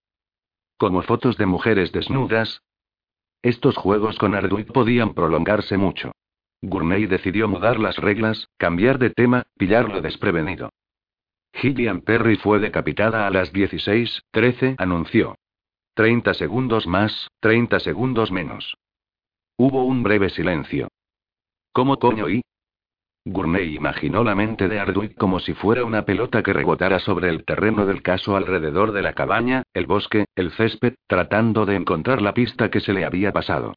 Como fotos de mujeres desnudas, estos juegos con Arduino podían prolongarse mucho. Gurney decidió mudar las reglas, cambiar de tema, pillarlo desprevenido. Gillian Perry fue decapitada a las 16:13, anunció. 30 segundos más, 30 segundos menos. Hubo un breve silencio. ¿Cómo coño y? Gurney imaginó la mente de Arduino como si fuera una pelota que rebotara sobre el terreno del caso alrededor de la cabaña, el bosque, el césped, tratando de encontrar la pista que se le había pasado.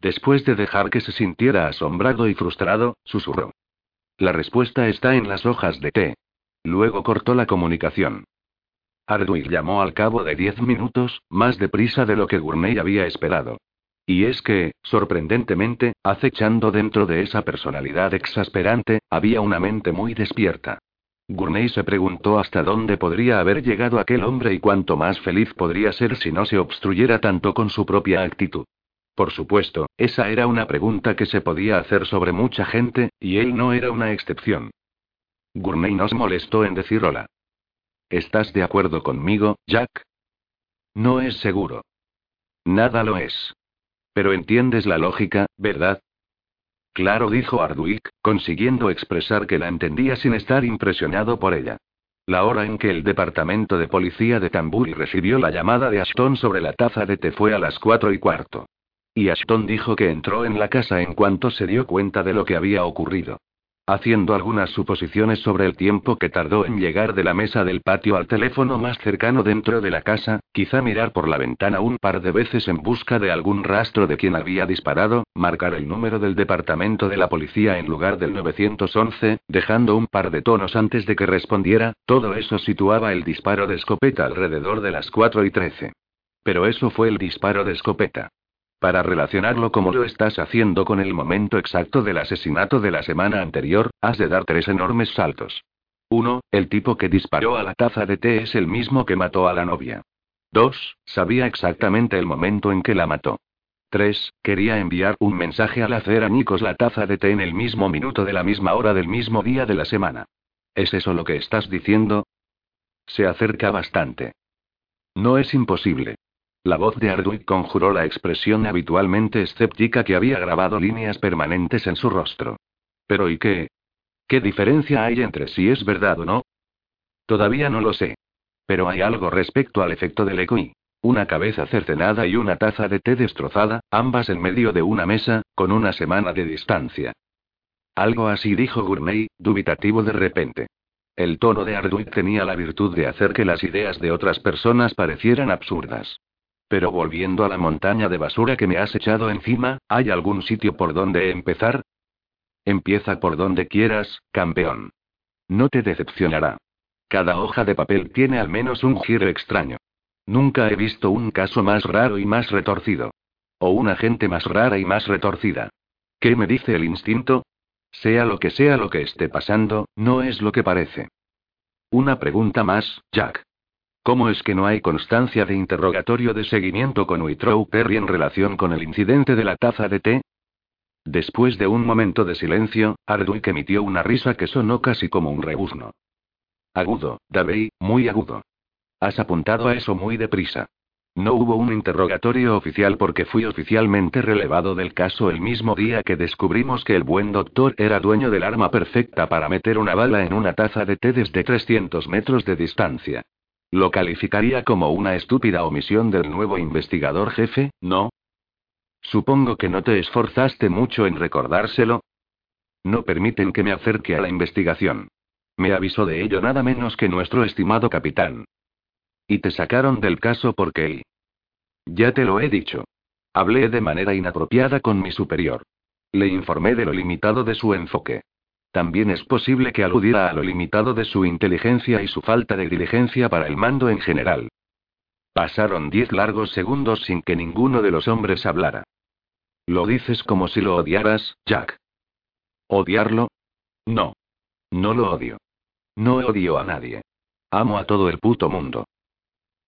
Después de dejar que se sintiera asombrado y frustrado, susurró. La respuesta está en las hojas de té. Luego cortó la comunicación. Arduino llamó al cabo de diez minutos, más deprisa de lo que Gurney había esperado. Y es que, sorprendentemente, acechando dentro de esa personalidad exasperante, había una mente muy despierta. Gurney se preguntó hasta dónde podría haber llegado aquel hombre y cuánto más feliz podría ser si no se obstruyera tanto con su propia actitud. Por supuesto, esa era una pregunta que se podía hacer sobre mucha gente, y él no era una excepción. Gurney nos molestó en decir hola. ¿Estás de acuerdo conmigo, Jack? No es seguro. Nada lo es. Pero entiendes la lógica, ¿verdad? Claro, dijo Hardwick, consiguiendo expresar que la entendía sin estar impresionado por ella. La hora en que el departamento de policía de Tamburi recibió la llamada de Ashton sobre la taza de té fue a las cuatro y cuarto. Y Ashton dijo que entró en la casa en cuanto se dio cuenta de lo que había ocurrido. Haciendo algunas suposiciones sobre el tiempo que tardó en llegar de la mesa del patio al teléfono más cercano dentro de la casa, quizá mirar por la ventana un par de veces en busca de algún rastro de quien había disparado, marcar el número del departamento de la policía en lugar del 911, dejando un par de tonos antes de que respondiera, todo eso situaba el disparo de escopeta alrededor de las 4 y 13. Pero eso fue el disparo de escopeta. Para relacionarlo como lo estás haciendo con el momento exacto del asesinato de la semana anterior, has de dar tres enormes saltos. 1. El tipo que disparó a la taza de té es el mismo que mató a la novia. 2. Sabía exactamente el momento en que la mató. 3. Quería enviar un mensaje al hacer a Nikos la taza de té en el mismo minuto de la misma hora del mismo día de la semana. ¿Es eso lo que estás diciendo? Se acerca bastante. No es imposible. La voz de Arduino conjuró la expresión habitualmente escéptica que había grabado líneas permanentes en su rostro. Pero ¿y qué? ¿Qué diferencia hay entre si es verdad o no? Todavía no lo sé. Pero hay algo respecto al efecto del eco una cabeza cercenada y una taza de té destrozada, ambas en medio de una mesa, con una semana de distancia. Algo así dijo Gurney, dubitativo de repente. El tono de Arduino tenía la virtud de hacer que las ideas de otras personas parecieran absurdas. Pero volviendo a la montaña de basura que me has echado encima, ¿hay algún sitio por donde empezar? Empieza por donde quieras, campeón. No te decepcionará. Cada hoja de papel tiene al menos un giro extraño. Nunca he visto un caso más raro y más retorcido. O una gente más rara y más retorcida. ¿Qué me dice el instinto? Sea lo que sea lo que esté pasando, no es lo que parece. Una pregunta más, Jack. ¿Cómo es que no hay constancia de interrogatorio de seguimiento con Witrow Perry en relación con el incidente de la taza de té? Después de un momento de silencio, Ardwick emitió una risa que sonó casi como un rebuzno. Agudo, Davey, muy agudo. Has apuntado a eso muy deprisa. No hubo un interrogatorio oficial porque fui oficialmente relevado del caso el mismo día que descubrimos que el buen doctor era dueño del arma perfecta para meter una bala en una taza de té desde 300 metros de distancia. Lo calificaría como una estúpida omisión del nuevo investigador jefe, ¿no? Supongo que no te esforzaste mucho en recordárselo. No permiten que me acerque a la investigación. Me avisó de ello nada menos que nuestro estimado capitán. Y te sacaron del caso porque... Ya te lo he dicho. Hablé de manera inapropiada con mi superior. Le informé de lo limitado de su enfoque. También es posible que aludiera a lo limitado de su inteligencia y su falta de diligencia para el mando en general. Pasaron diez largos segundos sin que ninguno de los hombres hablara. Lo dices como si lo odiaras, Jack. ¿Odiarlo? No. No lo odio. No odio a nadie. Amo a todo el puto mundo.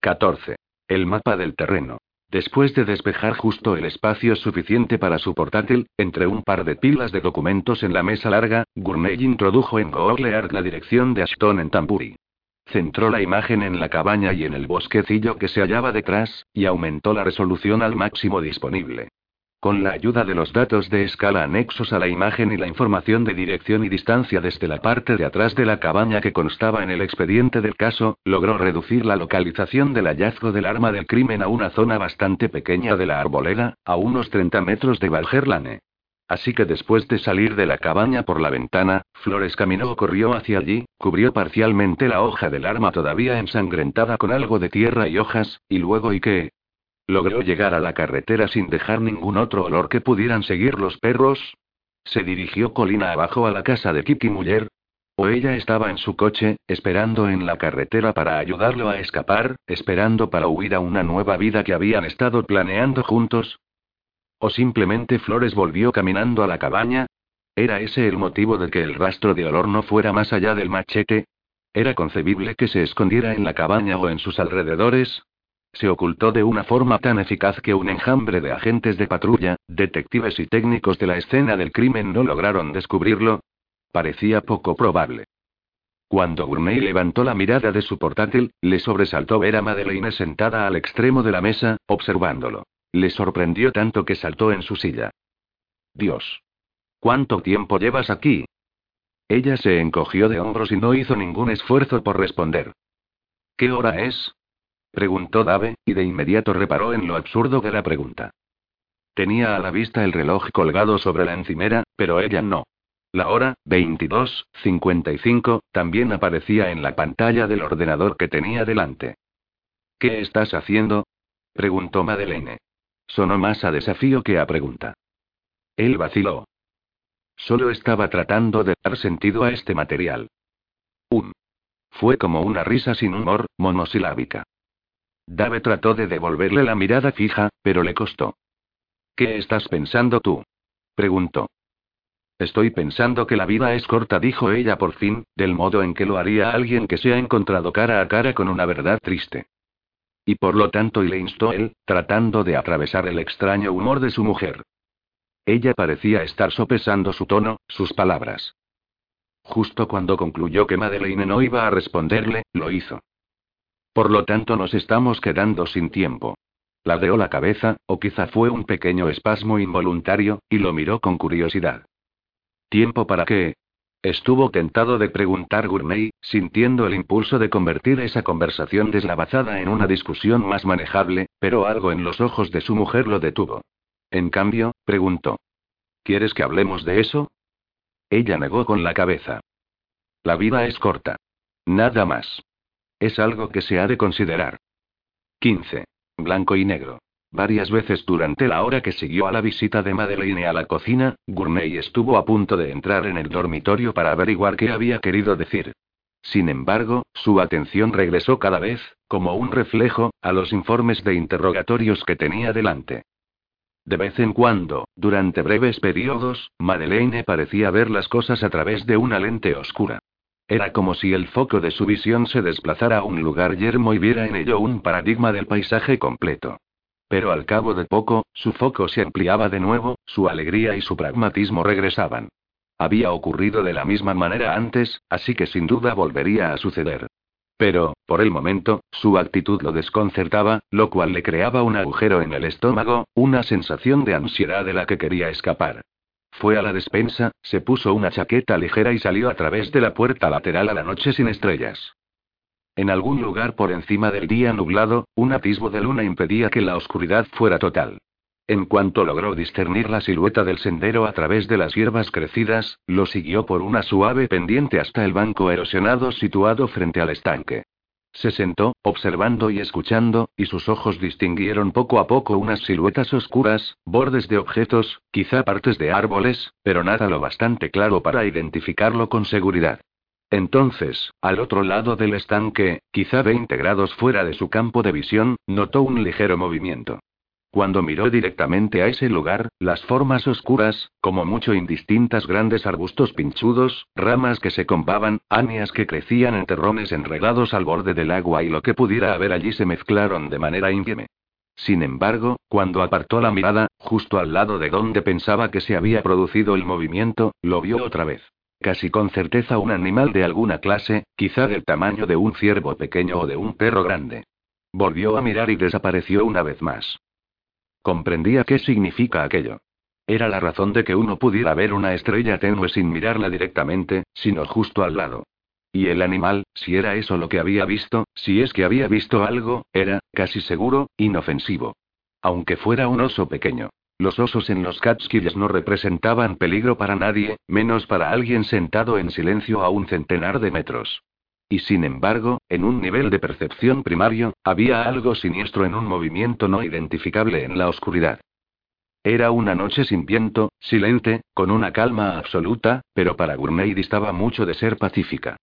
14. El mapa del terreno. Después de despejar justo el espacio suficiente para su portátil, entre un par de pilas de documentos en la mesa larga, Gurney introdujo en Google Earth la dirección de Ashton en Tampuri. Centró la imagen en la cabaña y en el bosquecillo que se hallaba detrás, y aumentó la resolución al máximo disponible. Con la ayuda de los datos de escala anexos a la imagen y la información de dirección y distancia desde la parte de atrás de la cabaña que constaba en el expediente del caso, logró reducir la localización del hallazgo del arma del crimen a una zona bastante pequeña de la arboleda, a unos 30 metros de Valgerlane. Así que después de salir de la cabaña por la ventana, Flores caminó o corrió hacia allí, cubrió parcialmente la hoja del arma todavía ensangrentada con algo de tierra y hojas, y luego y qué, ¿Logró llegar a la carretera sin dejar ningún otro olor que pudieran seguir los perros? ¿Se dirigió colina abajo a la casa de Kiki Muller? ¿O ella estaba en su coche, esperando en la carretera para ayudarlo a escapar, esperando para huir a una nueva vida que habían estado planeando juntos? ¿O simplemente Flores volvió caminando a la cabaña? ¿Era ese el motivo de que el rastro de olor no fuera más allá del machete? ¿Era concebible que se escondiera en la cabaña o en sus alrededores? Se ocultó de una forma tan eficaz que un enjambre de agentes de patrulla, detectives y técnicos de la escena del crimen no lograron descubrirlo. Parecía poco probable. Cuando Gurney levantó la mirada de su portátil, le sobresaltó ver a Madeleine sentada al extremo de la mesa, observándolo. Le sorprendió tanto que saltó en su silla. Dios. ¿Cuánto tiempo llevas aquí? Ella se encogió de hombros y no hizo ningún esfuerzo por responder. ¿Qué hora es? Preguntó Dave, y de inmediato reparó en lo absurdo de la pregunta. Tenía a la vista el reloj colgado sobre la encimera, pero ella no. La hora, 22.55, también aparecía en la pantalla del ordenador que tenía delante. ¿Qué estás haciendo? preguntó Madeleine. Sonó más a desafío que a pregunta. Él vaciló. Solo estaba tratando de dar sentido a este material. Un. Fue como una risa sin humor, monosilábica. Dave trató de devolverle la mirada fija, pero le costó. ¿Qué estás pensando tú? preguntó. Estoy pensando que la vida es corta, dijo ella por fin, del modo en que lo haría alguien que se ha encontrado cara a cara con una verdad triste. Y por lo tanto, y le instó él, tratando de atravesar el extraño humor de su mujer. Ella parecía estar sopesando su tono, sus palabras. Justo cuando concluyó que Madeleine no iba a responderle, lo hizo. Por lo tanto nos estamos quedando sin tiempo. Ladeó la cabeza, o quizá fue un pequeño espasmo involuntario, y lo miró con curiosidad. ¿Tiempo para qué? Estuvo tentado de preguntar Gurney, sintiendo el impulso de convertir esa conversación deslavazada en una discusión más manejable, pero algo en los ojos de su mujer lo detuvo. En cambio, preguntó. ¿Quieres que hablemos de eso? Ella negó con la cabeza. La vida es corta. Nada más. Es algo que se ha de considerar. 15. Blanco y negro. Varias veces durante la hora que siguió a la visita de Madeleine a la cocina, Gurney estuvo a punto de entrar en el dormitorio para averiguar qué había querido decir. Sin embargo, su atención regresó cada vez, como un reflejo, a los informes de interrogatorios que tenía delante. De vez en cuando, durante breves periodos, Madeleine parecía ver las cosas a través de una lente oscura. Era como si el foco de su visión se desplazara a un lugar yermo y viera en ello un paradigma del paisaje completo. Pero al cabo de poco, su foco se ampliaba de nuevo, su alegría y su pragmatismo regresaban. Había ocurrido de la misma manera antes, así que sin duda volvería a suceder. Pero, por el momento, su actitud lo desconcertaba, lo cual le creaba un agujero en el estómago, una sensación de ansiedad de la que quería escapar. Fue a la despensa, se puso una chaqueta ligera y salió a través de la puerta lateral a la noche sin estrellas. En algún lugar por encima del día nublado, un atisbo de luna impedía que la oscuridad fuera total. En cuanto logró discernir la silueta del sendero a través de las hierbas crecidas, lo siguió por una suave pendiente hasta el banco erosionado situado frente al estanque. Se sentó, observando y escuchando, y sus ojos distinguieron poco a poco unas siluetas oscuras, bordes de objetos, quizá partes de árboles, pero nada lo bastante claro para identificarlo con seguridad. Entonces, al otro lado del estanque, quizá 20 grados fuera de su campo de visión, notó un ligero movimiento. Cuando miró directamente a ese lugar, las formas oscuras, como mucho indistintas grandes arbustos pinchudos, ramas que se compaban, anias que crecían en terrones enredados al borde del agua y lo que pudiera haber allí se mezclaron de manera ínfime. Sin embargo, cuando apartó la mirada, justo al lado de donde pensaba que se había producido el movimiento, lo vio otra vez. Casi con certeza un animal de alguna clase, quizá del tamaño de un ciervo pequeño o de un perro grande. Volvió a mirar y desapareció una vez más. Comprendía qué significa aquello. Era la razón de que uno pudiera ver una estrella tenue sin mirarla directamente, sino justo al lado. Y el animal, si era eso lo que había visto, si es que había visto algo, era, casi seguro, inofensivo. Aunque fuera un oso pequeño. Los osos en los Catskills no representaban peligro para nadie, menos para alguien sentado en silencio a un centenar de metros. Y sin embargo, en un nivel de percepción primario, había algo siniestro en un movimiento no identificable en la oscuridad. Era una noche sin viento, silente, con una calma absoluta, pero para Gourmet distaba mucho de ser pacífica.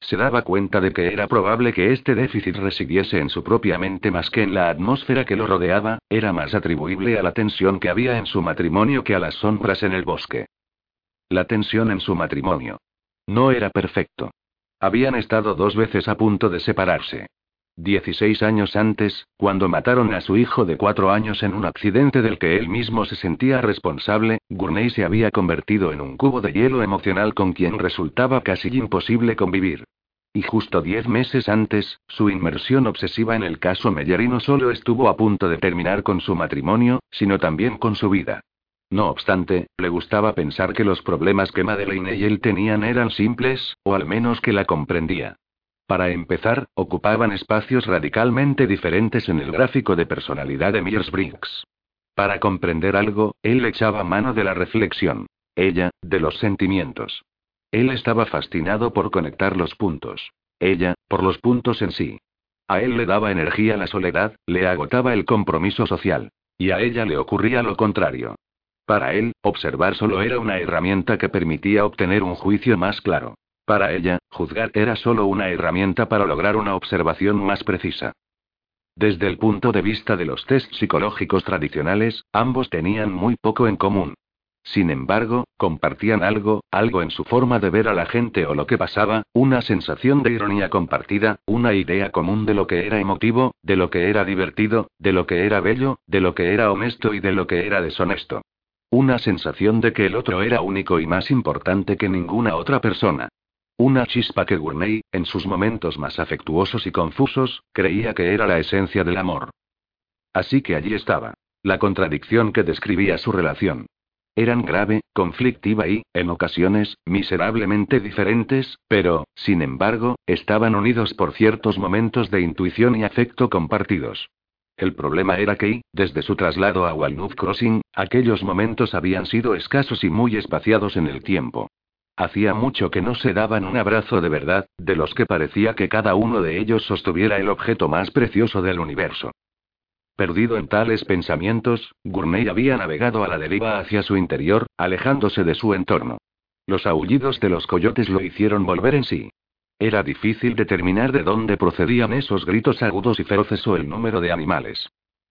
Se daba cuenta de que era probable que este déficit residiese en su propia mente más que en la atmósfera que lo rodeaba, era más atribuible a la tensión que había en su matrimonio que a las sombras en el bosque. La tensión en su matrimonio. No era perfecto. Habían estado dos veces a punto de separarse. Dieciséis años antes, cuando mataron a su hijo de cuatro años en un accidente del que él mismo se sentía responsable, Gurney se había convertido en un cubo de hielo emocional con quien resultaba casi imposible convivir. Y justo diez meses antes, su inmersión obsesiva en el caso Meyer no solo estuvo a punto de terminar con su matrimonio, sino también con su vida. No obstante, le gustaba pensar que los problemas que Madeleine y él tenían eran simples, o al menos que la comprendía. Para empezar, ocupaban espacios radicalmente diferentes en el gráfico de personalidad de Myers-Briggs. Para comprender algo, él echaba mano de la reflexión. Ella, de los sentimientos. Él estaba fascinado por conectar los puntos. Ella, por los puntos en sí. A él le daba energía la soledad, le agotaba el compromiso social. Y a ella le ocurría lo contrario. Para él, observar solo era una herramienta que permitía obtener un juicio más claro. Para ella, juzgar era solo una herramienta para lograr una observación más precisa. Desde el punto de vista de los test psicológicos tradicionales, ambos tenían muy poco en común. Sin embargo, compartían algo, algo en su forma de ver a la gente o lo que pasaba, una sensación de ironía compartida, una idea común de lo que era emotivo, de lo que era divertido, de lo que era bello, de lo que era honesto y de lo que era deshonesto. Una sensación de que el otro era único y más importante que ninguna otra persona. Una chispa que Gurney, en sus momentos más afectuosos y confusos, creía que era la esencia del amor. Así que allí estaba. La contradicción que describía su relación. Eran grave, conflictiva y, en ocasiones, miserablemente diferentes, pero, sin embargo, estaban unidos por ciertos momentos de intuición y afecto compartidos. El problema era que, desde su traslado a Walnut Crossing, aquellos momentos habían sido escasos y muy espaciados en el tiempo. Hacía mucho que no se daban un abrazo de verdad, de los que parecía que cada uno de ellos sostuviera el objeto más precioso del universo. Perdido en tales pensamientos, Gurney había navegado a la deriva hacia su interior, alejándose de su entorno. Los aullidos de los coyotes lo hicieron volver en sí. Era difícil determinar de dónde procedían esos gritos agudos y feroces o el número de animales.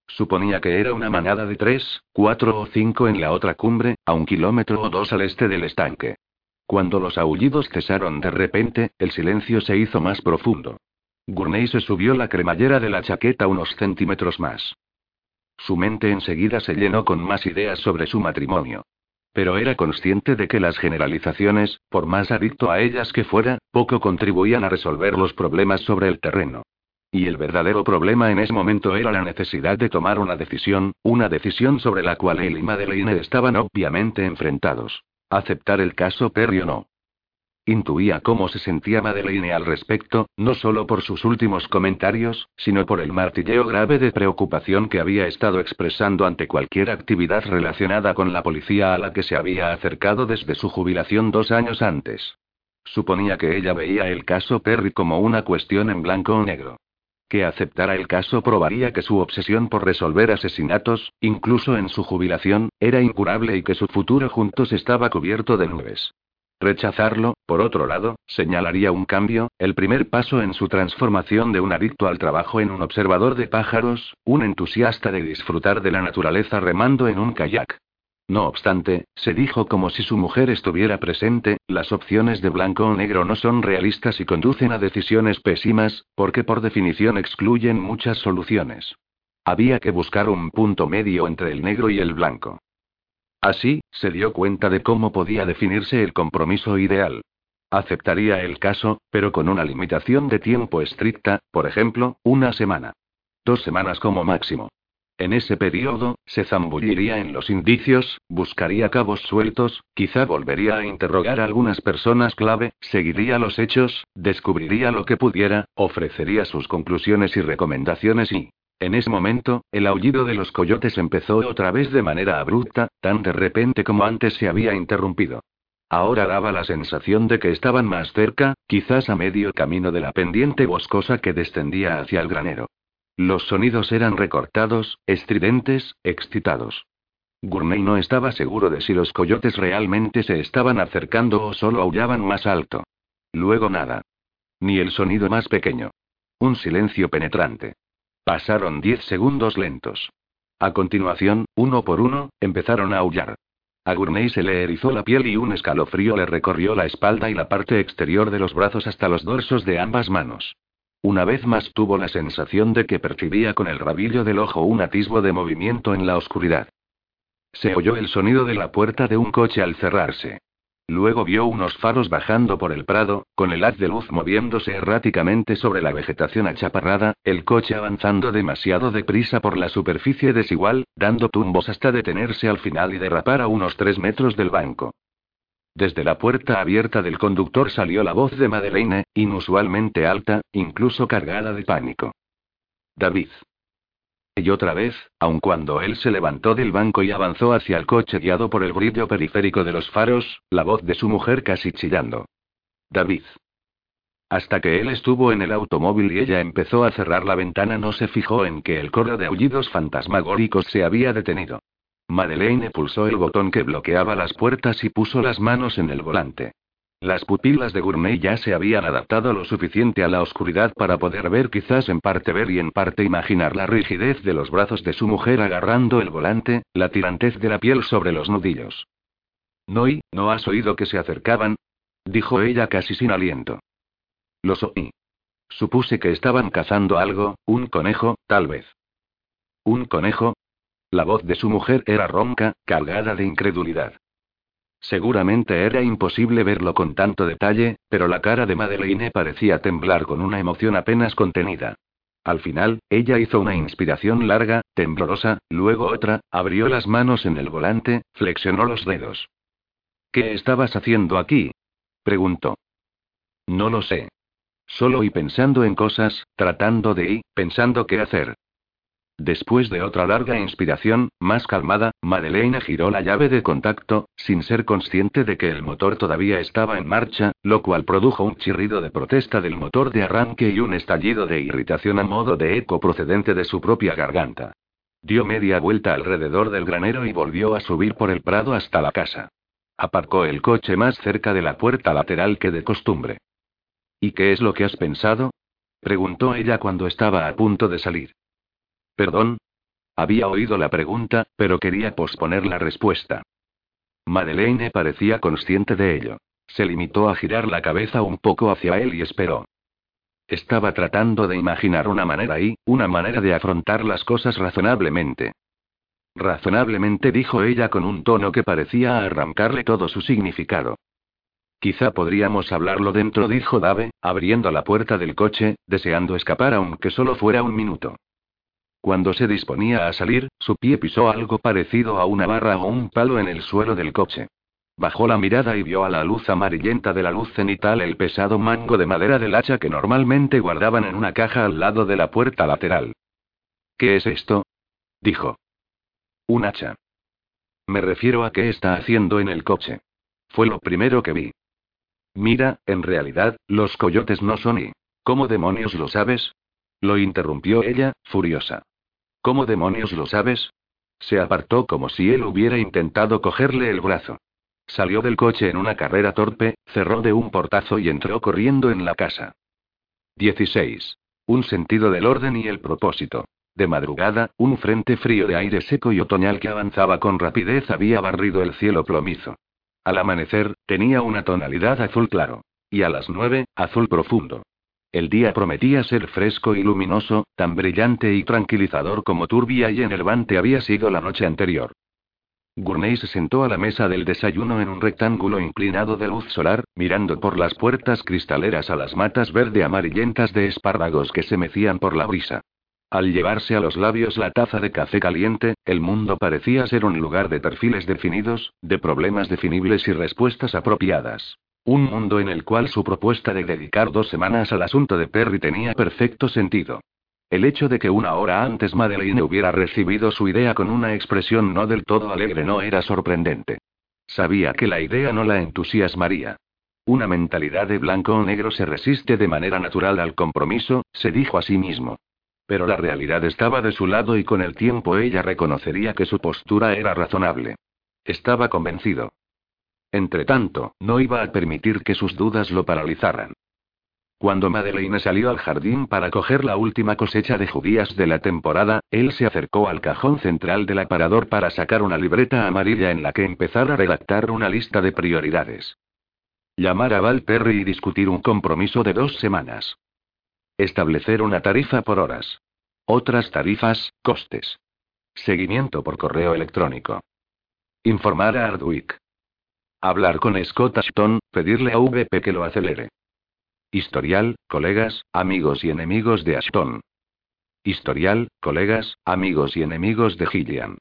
Suponía que era una manada de tres, cuatro o cinco en la otra cumbre, a un kilómetro o dos al este del estanque. Cuando los aullidos cesaron de repente, el silencio se hizo más profundo. Gurney se subió la cremallera de la chaqueta unos centímetros más. Su mente enseguida se llenó con más ideas sobre su matrimonio. Pero era consciente de que las generalizaciones, por más adicto a ellas que fuera, poco contribuían a resolver los problemas sobre el terreno. Y el verdadero problema en ese momento era la necesidad de tomar una decisión, una decisión sobre la cual él y Madeleine estaban obviamente enfrentados. Aceptar el caso Perry o no. Intuía cómo se sentía Madeleine al respecto, no solo por sus últimos comentarios, sino por el martilleo grave de preocupación que había estado expresando ante cualquier actividad relacionada con la policía a la que se había acercado desde su jubilación dos años antes. Suponía que ella veía el caso Perry como una cuestión en blanco o negro. Que aceptara el caso probaría que su obsesión por resolver asesinatos, incluso en su jubilación, era incurable y que su futuro juntos estaba cubierto de nubes. Rechazarlo, por otro lado, señalaría un cambio, el primer paso en su transformación de un adicto al trabajo en un observador de pájaros, un entusiasta de disfrutar de la naturaleza remando en un kayak. No obstante, se dijo como si su mujer estuviera presente, las opciones de blanco o negro no son realistas y conducen a decisiones pésimas, porque por definición excluyen muchas soluciones. Había que buscar un punto medio entre el negro y el blanco. Así, se dio cuenta de cómo podía definirse el compromiso ideal. Aceptaría el caso, pero con una limitación de tiempo estricta, por ejemplo, una semana. Dos semanas como máximo. En ese periodo, se zambulliría en los indicios, buscaría cabos sueltos, quizá volvería a interrogar a algunas personas clave, seguiría los hechos, descubriría lo que pudiera, ofrecería sus conclusiones y recomendaciones y, en ese momento, el aullido de los coyotes empezó otra vez de manera abrupta, tan de repente como antes se había interrumpido. Ahora daba la sensación de que estaban más cerca, quizás a medio camino de la pendiente boscosa que descendía hacia el granero. Los sonidos eran recortados, estridentes, excitados. Gurney no estaba seguro de si los coyotes realmente se estaban acercando o solo aullaban más alto. Luego nada. Ni el sonido más pequeño. Un silencio penetrante. Pasaron diez segundos lentos. A continuación, uno por uno, empezaron a aullar. A Gurney se le erizó la piel y un escalofrío le recorrió la espalda y la parte exterior de los brazos hasta los dorsos de ambas manos. Una vez más tuvo la sensación de que percibía con el rabillo del ojo un atisbo de movimiento en la oscuridad. Se oyó el sonido de la puerta de un coche al cerrarse. Luego vio unos faros bajando por el prado, con el haz de luz moviéndose erráticamente sobre la vegetación achaparrada, el coche avanzando demasiado deprisa por la superficie desigual, dando tumbos hasta detenerse al final y derrapar a unos tres metros del banco. Desde la puerta abierta del conductor salió la voz de Madeleine, inusualmente alta, incluso cargada de pánico. David. Y otra vez, aun cuando él se levantó del banco y avanzó hacia el coche guiado por el brillo periférico de los faros, la voz de su mujer casi chillando. David. Hasta que él estuvo en el automóvil y ella empezó a cerrar la ventana, no se fijó en que el coro de aullidos fantasmagóricos se había detenido. Madeleine pulsó el botón que bloqueaba las puertas y puso las manos en el volante. Las pupilas de Gourmet ya se habían adaptado lo suficiente a la oscuridad para poder ver quizás en parte ver y en parte imaginar la rigidez de los brazos de su mujer agarrando el volante, la tirantez de la piel sobre los nudillos. «¿No y, ¿no has oído que se acercaban? dijo ella casi sin aliento. Los oí. Supuse que estaban cazando algo, un conejo, tal vez. ¿Un conejo? La voz de su mujer era ronca, cargada de incredulidad. Seguramente era imposible verlo con tanto detalle, pero la cara de Madeleine parecía temblar con una emoción apenas contenida. Al final, ella hizo una inspiración larga, temblorosa, luego otra, abrió las manos en el volante, flexionó los dedos. ¿Qué estabas haciendo aquí? preguntó. No lo sé. Solo y pensando en cosas, tratando de y, pensando qué hacer. Después de otra larga inspiración, más calmada, Madeleine giró la llave de contacto, sin ser consciente de que el motor todavía estaba en marcha, lo cual produjo un chirrido de protesta del motor de arranque y un estallido de irritación a modo de eco procedente de su propia garganta. Dio media vuelta alrededor del granero y volvió a subir por el prado hasta la casa. Aparcó el coche más cerca de la puerta lateral que de costumbre. ¿Y qué es lo que has pensado? preguntó ella cuando estaba a punto de salir. ¿Perdón? Había oído la pregunta, pero quería posponer la respuesta. Madeleine parecía consciente de ello. Se limitó a girar la cabeza un poco hacia él y esperó. Estaba tratando de imaginar una manera y, una manera de afrontar las cosas razonablemente. Razonablemente dijo ella con un tono que parecía arrancarle todo su significado. Quizá podríamos hablarlo dentro, dijo Dave, abriendo la puerta del coche, deseando escapar aunque solo fuera un minuto. Cuando se disponía a salir, su pie pisó algo parecido a una barra o un palo en el suelo del coche. Bajó la mirada y vio a la luz amarillenta de la luz cenital el pesado mango de madera del hacha que normalmente guardaban en una caja al lado de la puerta lateral. ¿Qué es esto? dijo. Un hacha. Me refiero a qué está haciendo en el coche. Fue lo primero que vi. Mira, en realidad, los coyotes no son y... ¿Cómo demonios lo sabes? Lo interrumpió ella, furiosa. ¿Cómo demonios lo sabes? Se apartó como si él hubiera intentado cogerle el brazo. Salió del coche en una carrera torpe, cerró de un portazo y entró corriendo en la casa. 16. Un sentido del orden y el propósito. De madrugada, un frente frío de aire seco y otoñal que avanzaba con rapidez había barrido el cielo plomizo. Al amanecer, tenía una tonalidad azul claro. Y a las nueve, azul profundo. El día prometía ser fresco y luminoso, tan brillante y tranquilizador como turbia y enervante había sido la noche anterior. Gurney se sentó a la mesa del desayuno en un rectángulo inclinado de luz solar, mirando por las puertas cristaleras a las matas verde amarillentas de espárragos que se mecían por la brisa. Al llevarse a los labios la taza de café caliente, el mundo parecía ser un lugar de perfiles definidos, de problemas definibles y respuestas apropiadas. Un mundo en el cual su propuesta de dedicar dos semanas al asunto de Perry tenía perfecto sentido. El hecho de que una hora antes Madeleine hubiera recibido su idea con una expresión no del todo alegre no era sorprendente. Sabía que la idea no la entusiasmaría. Una mentalidad de blanco o negro se resiste de manera natural al compromiso, se dijo a sí mismo. Pero la realidad estaba de su lado y con el tiempo ella reconocería que su postura era razonable. Estaba convencido. Entretanto, no iba a permitir que sus dudas lo paralizaran. Cuando Madeleine salió al jardín para coger la última cosecha de judías de la temporada, él se acercó al cajón central del aparador para sacar una libreta amarilla en la que empezar a redactar una lista de prioridades. Llamar a Val Perry y discutir un compromiso de dos semanas. Establecer una tarifa por horas. Otras tarifas, costes. Seguimiento por correo electrónico. Informar a Ardwick. Hablar con Scott Ashton, pedirle a VP que lo acelere. Historial, colegas, amigos y enemigos de Ashton. Historial, colegas, amigos y enemigos de Gillian.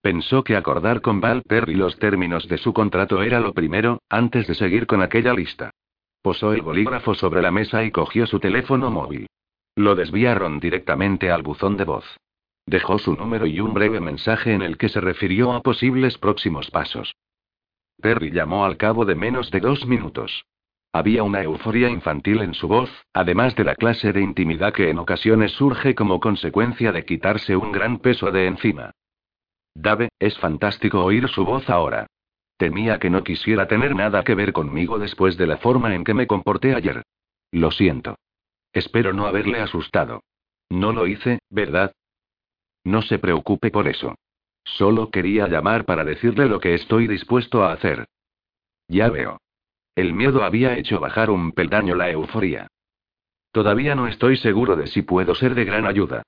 Pensó que acordar con Val Perry los términos de su contrato era lo primero, antes de seguir con aquella lista. Posó el bolígrafo sobre la mesa y cogió su teléfono móvil. Lo desviaron directamente al buzón de voz. Dejó su número y un breve mensaje en el que se refirió a posibles próximos pasos. Perry llamó al cabo de menos de dos minutos. Había una euforia infantil en su voz, además de la clase de intimidad que en ocasiones surge como consecuencia de quitarse un gran peso de encima. Dave, es fantástico oír su voz ahora. Temía que no quisiera tener nada que ver conmigo después de la forma en que me comporté ayer. Lo siento. Espero no haberle asustado. No lo hice, ¿verdad? No se preocupe por eso. Solo quería llamar para decirle lo que estoy dispuesto a hacer. Ya veo. El miedo había hecho bajar un peldaño la euforia. Todavía no estoy seguro de si puedo ser de gran ayuda.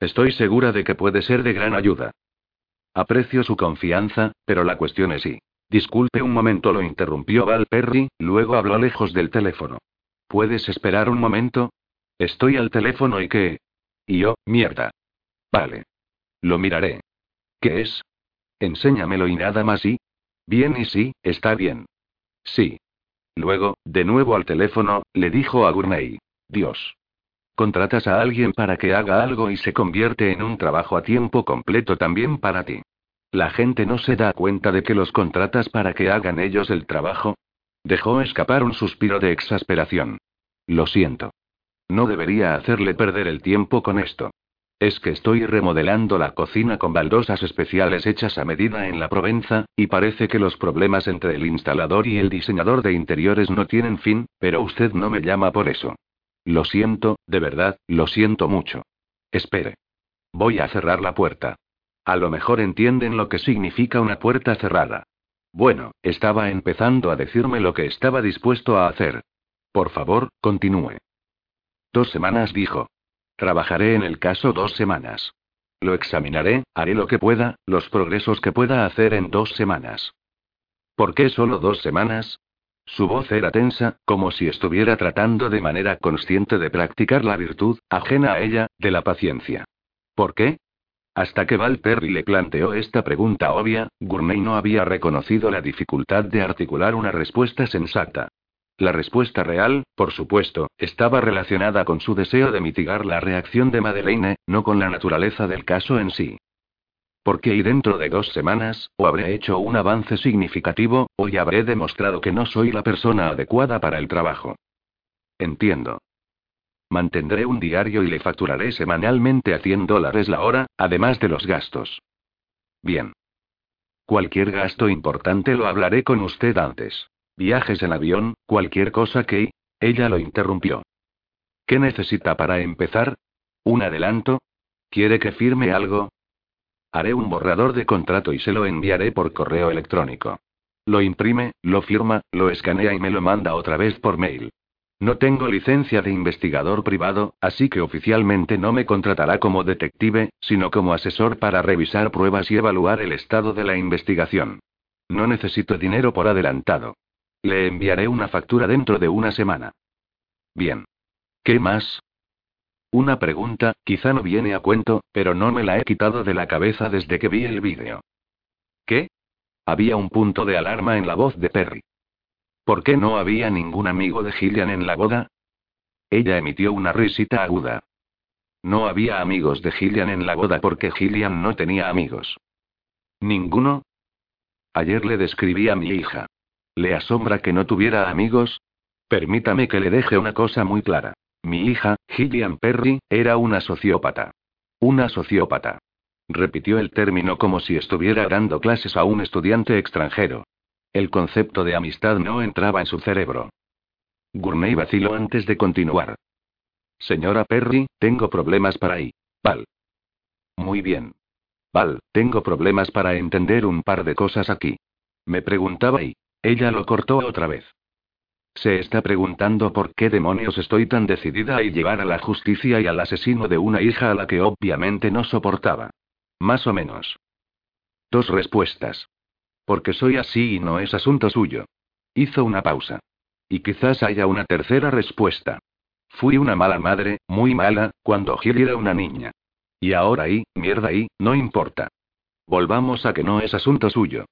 Estoy segura de que puede ser de gran ayuda. Aprecio su confianza, pero la cuestión es si. Disculpe un momento, lo interrumpió Val Perry, luego habló lejos del teléfono. ¿Puedes esperar un momento? Estoy al teléfono y qué. Y yo, mierda. Vale. Lo miraré. ¿Qué es? Enséñamelo y nada más y. Bien y sí, está bien. Sí. Luego, de nuevo al teléfono, le dijo a Gurney. Dios. Contratas a alguien para que haga algo y se convierte en un trabajo a tiempo completo también para ti. La gente no se da cuenta de que los contratas para que hagan ellos el trabajo. Dejó escapar un suspiro de exasperación. Lo siento. No debería hacerle perder el tiempo con esto. Es que estoy remodelando la cocina con baldosas especiales hechas a medida en la Provenza, y parece que los problemas entre el instalador y el diseñador de interiores no tienen fin, pero usted no me llama por eso. Lo siento, de verdad, lo siento mucho. Espere. Voy a cerrar la puerta. A lo mejor entienden lo que significa una puerta cerrada. Bueno, estaba empezando a decirme lo que estaba dispuesto a hacer. Por favor, continúe. Dos semanas dijo. Trabajaré en el caso dos semanas. Lo examinaré, haré lo que pueda, los progresos que pueda hacer en dos semanas. ¿Por qué solo dos semanas? Su voz era tensa, como si estuviera tratando de manera consciente de practicar la virtud, ajena a ella, de la paciencia. ¿Por qué? Hasta que Val Perry le planteó esta pregunta obvia, Gourmet no había reconocido la dificultad de articular una respuesta sensata. La respuesta real, por supuesto, estaba relacionada con su deseo de mitigar la reacción de Madeleine, no con la naturaleza del caso en sí. Porque y dentro de dos semanas, o habré hecho un avance significativo, o ya habré demostrado que no soy la persona adecuada para el trabajo. Entiendo. Mantendré un diario y le facturaré semanalmente a 100 dólares la hora, además de los gastos. Bien. Cualquier gasto importante lo hablaré con usted antes. Viajes en avión, cualquier cosa que... Ella lo interrumpió. ¿Qué necesita para empezar? ¿Un adelanto? ¿Quiere que firme algo? Haré un borrador de contrato y se lo enviaré por correo electrónico. Lo imprime, lo firma, lo escanea y me lo manda otra vez por mail. No tengo licencia de investigador privado, así que oficialmente no me contratará como detective, sino como asesor para revisar pruebas y evaluar el estado de la investigación. No necesito dinero por adelantado. Le enviaré una factura dentro de una semana. Bien. ¿Qué más? Una pregunta, quizá no viene a cuento, pero no me la he quitado de la cabeza desde que vi el vídeo. ¿Qué? Había un punto de alarma en la voz de Perry. ¿Por qué no había ningún amigo de Gillian en la boda? Ella emitió una risita aguda. No había amigos de Gillian en la boda porque Gillian no tenía amigos. ¿Ninguno? Ayer le describí a mi hija. ¿Le asombra que no tuviera amigos? Permítame que le deje una cosa muy clara. Mi hija, Gillian Perry, era una sociópata. Una sociópata. Repitió el término como si estuviera dando clases a un estudiante extranjero. El concepto de amistad no entraba en su cerebro. Gourmet vaciló antes de continuar. Señora Perry, tengo problemas para ir. Val. Muy bien. Val, tengo problemas para entender un par de cosas aquí. Me preguntaba y. Ella lo cortó otra vez. Se está preguntando por qué demonios estoy tan decidida a llevar a la justicia y al asesino de una hija a la que obviamente no soportaba. Más o menos. Dos respuestas. Porque soy así y no es asunto suyo. Hizo una pausa. Y quizás haya una tercera respuesta. Fui una mala madre, muy mala, cuando Gil era una niña. Y ahora y, mierda y, no importa. Volvamos a que no es asunto suyo.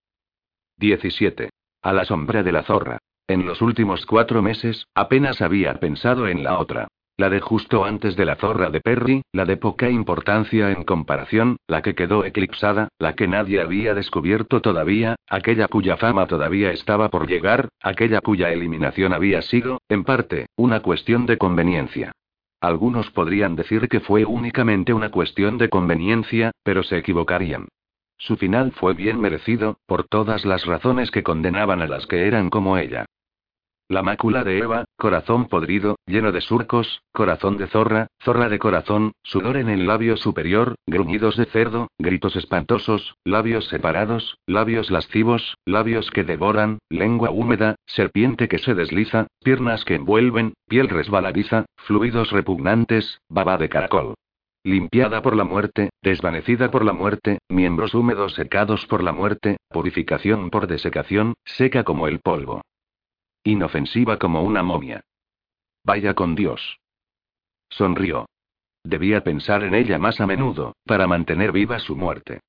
17. A la sombra de la zorra. En los últimos cuatro meses, apenas había pensado en la otra. La de justo antes de la zorra de Perry, la de poca importancia en comparación, la que quedó eclipsada, la que nadie había descubierto todavía, aquella cuya fama todavía estaba por llegar, aquella cuya eliminación había sido, en parte, una cuestión de conveniencia. Algunos podrían decir que fue únicamente una cuestión de conveniencia, pero se equivocarían. Su final fue bien merecido, por todas las razones que condenaban a las que eran como ella. La mácula de Eva, corazón podrido, lleno de surcos, corazón de zorra, zorra de corazón, sudor en el labio superior, gruñidos de cerdo, gritos espantosos, labios separados, labios lascivos, labios que devoran, lengua húmeda, serpiente que se desliza, piernas que envuelven, piel resbaladiza, fluidos repugnantes, baba de caracol. Limpiada por la muerte, desvanecida por la muerte, miembros húmedos secados por la muerte, purificación por desecación, seca como el polvo. Inofensiva como una momia. Vaya con Dios. Sonrió. Debía pensar en ella más a menudo, para mantener viva su muerte.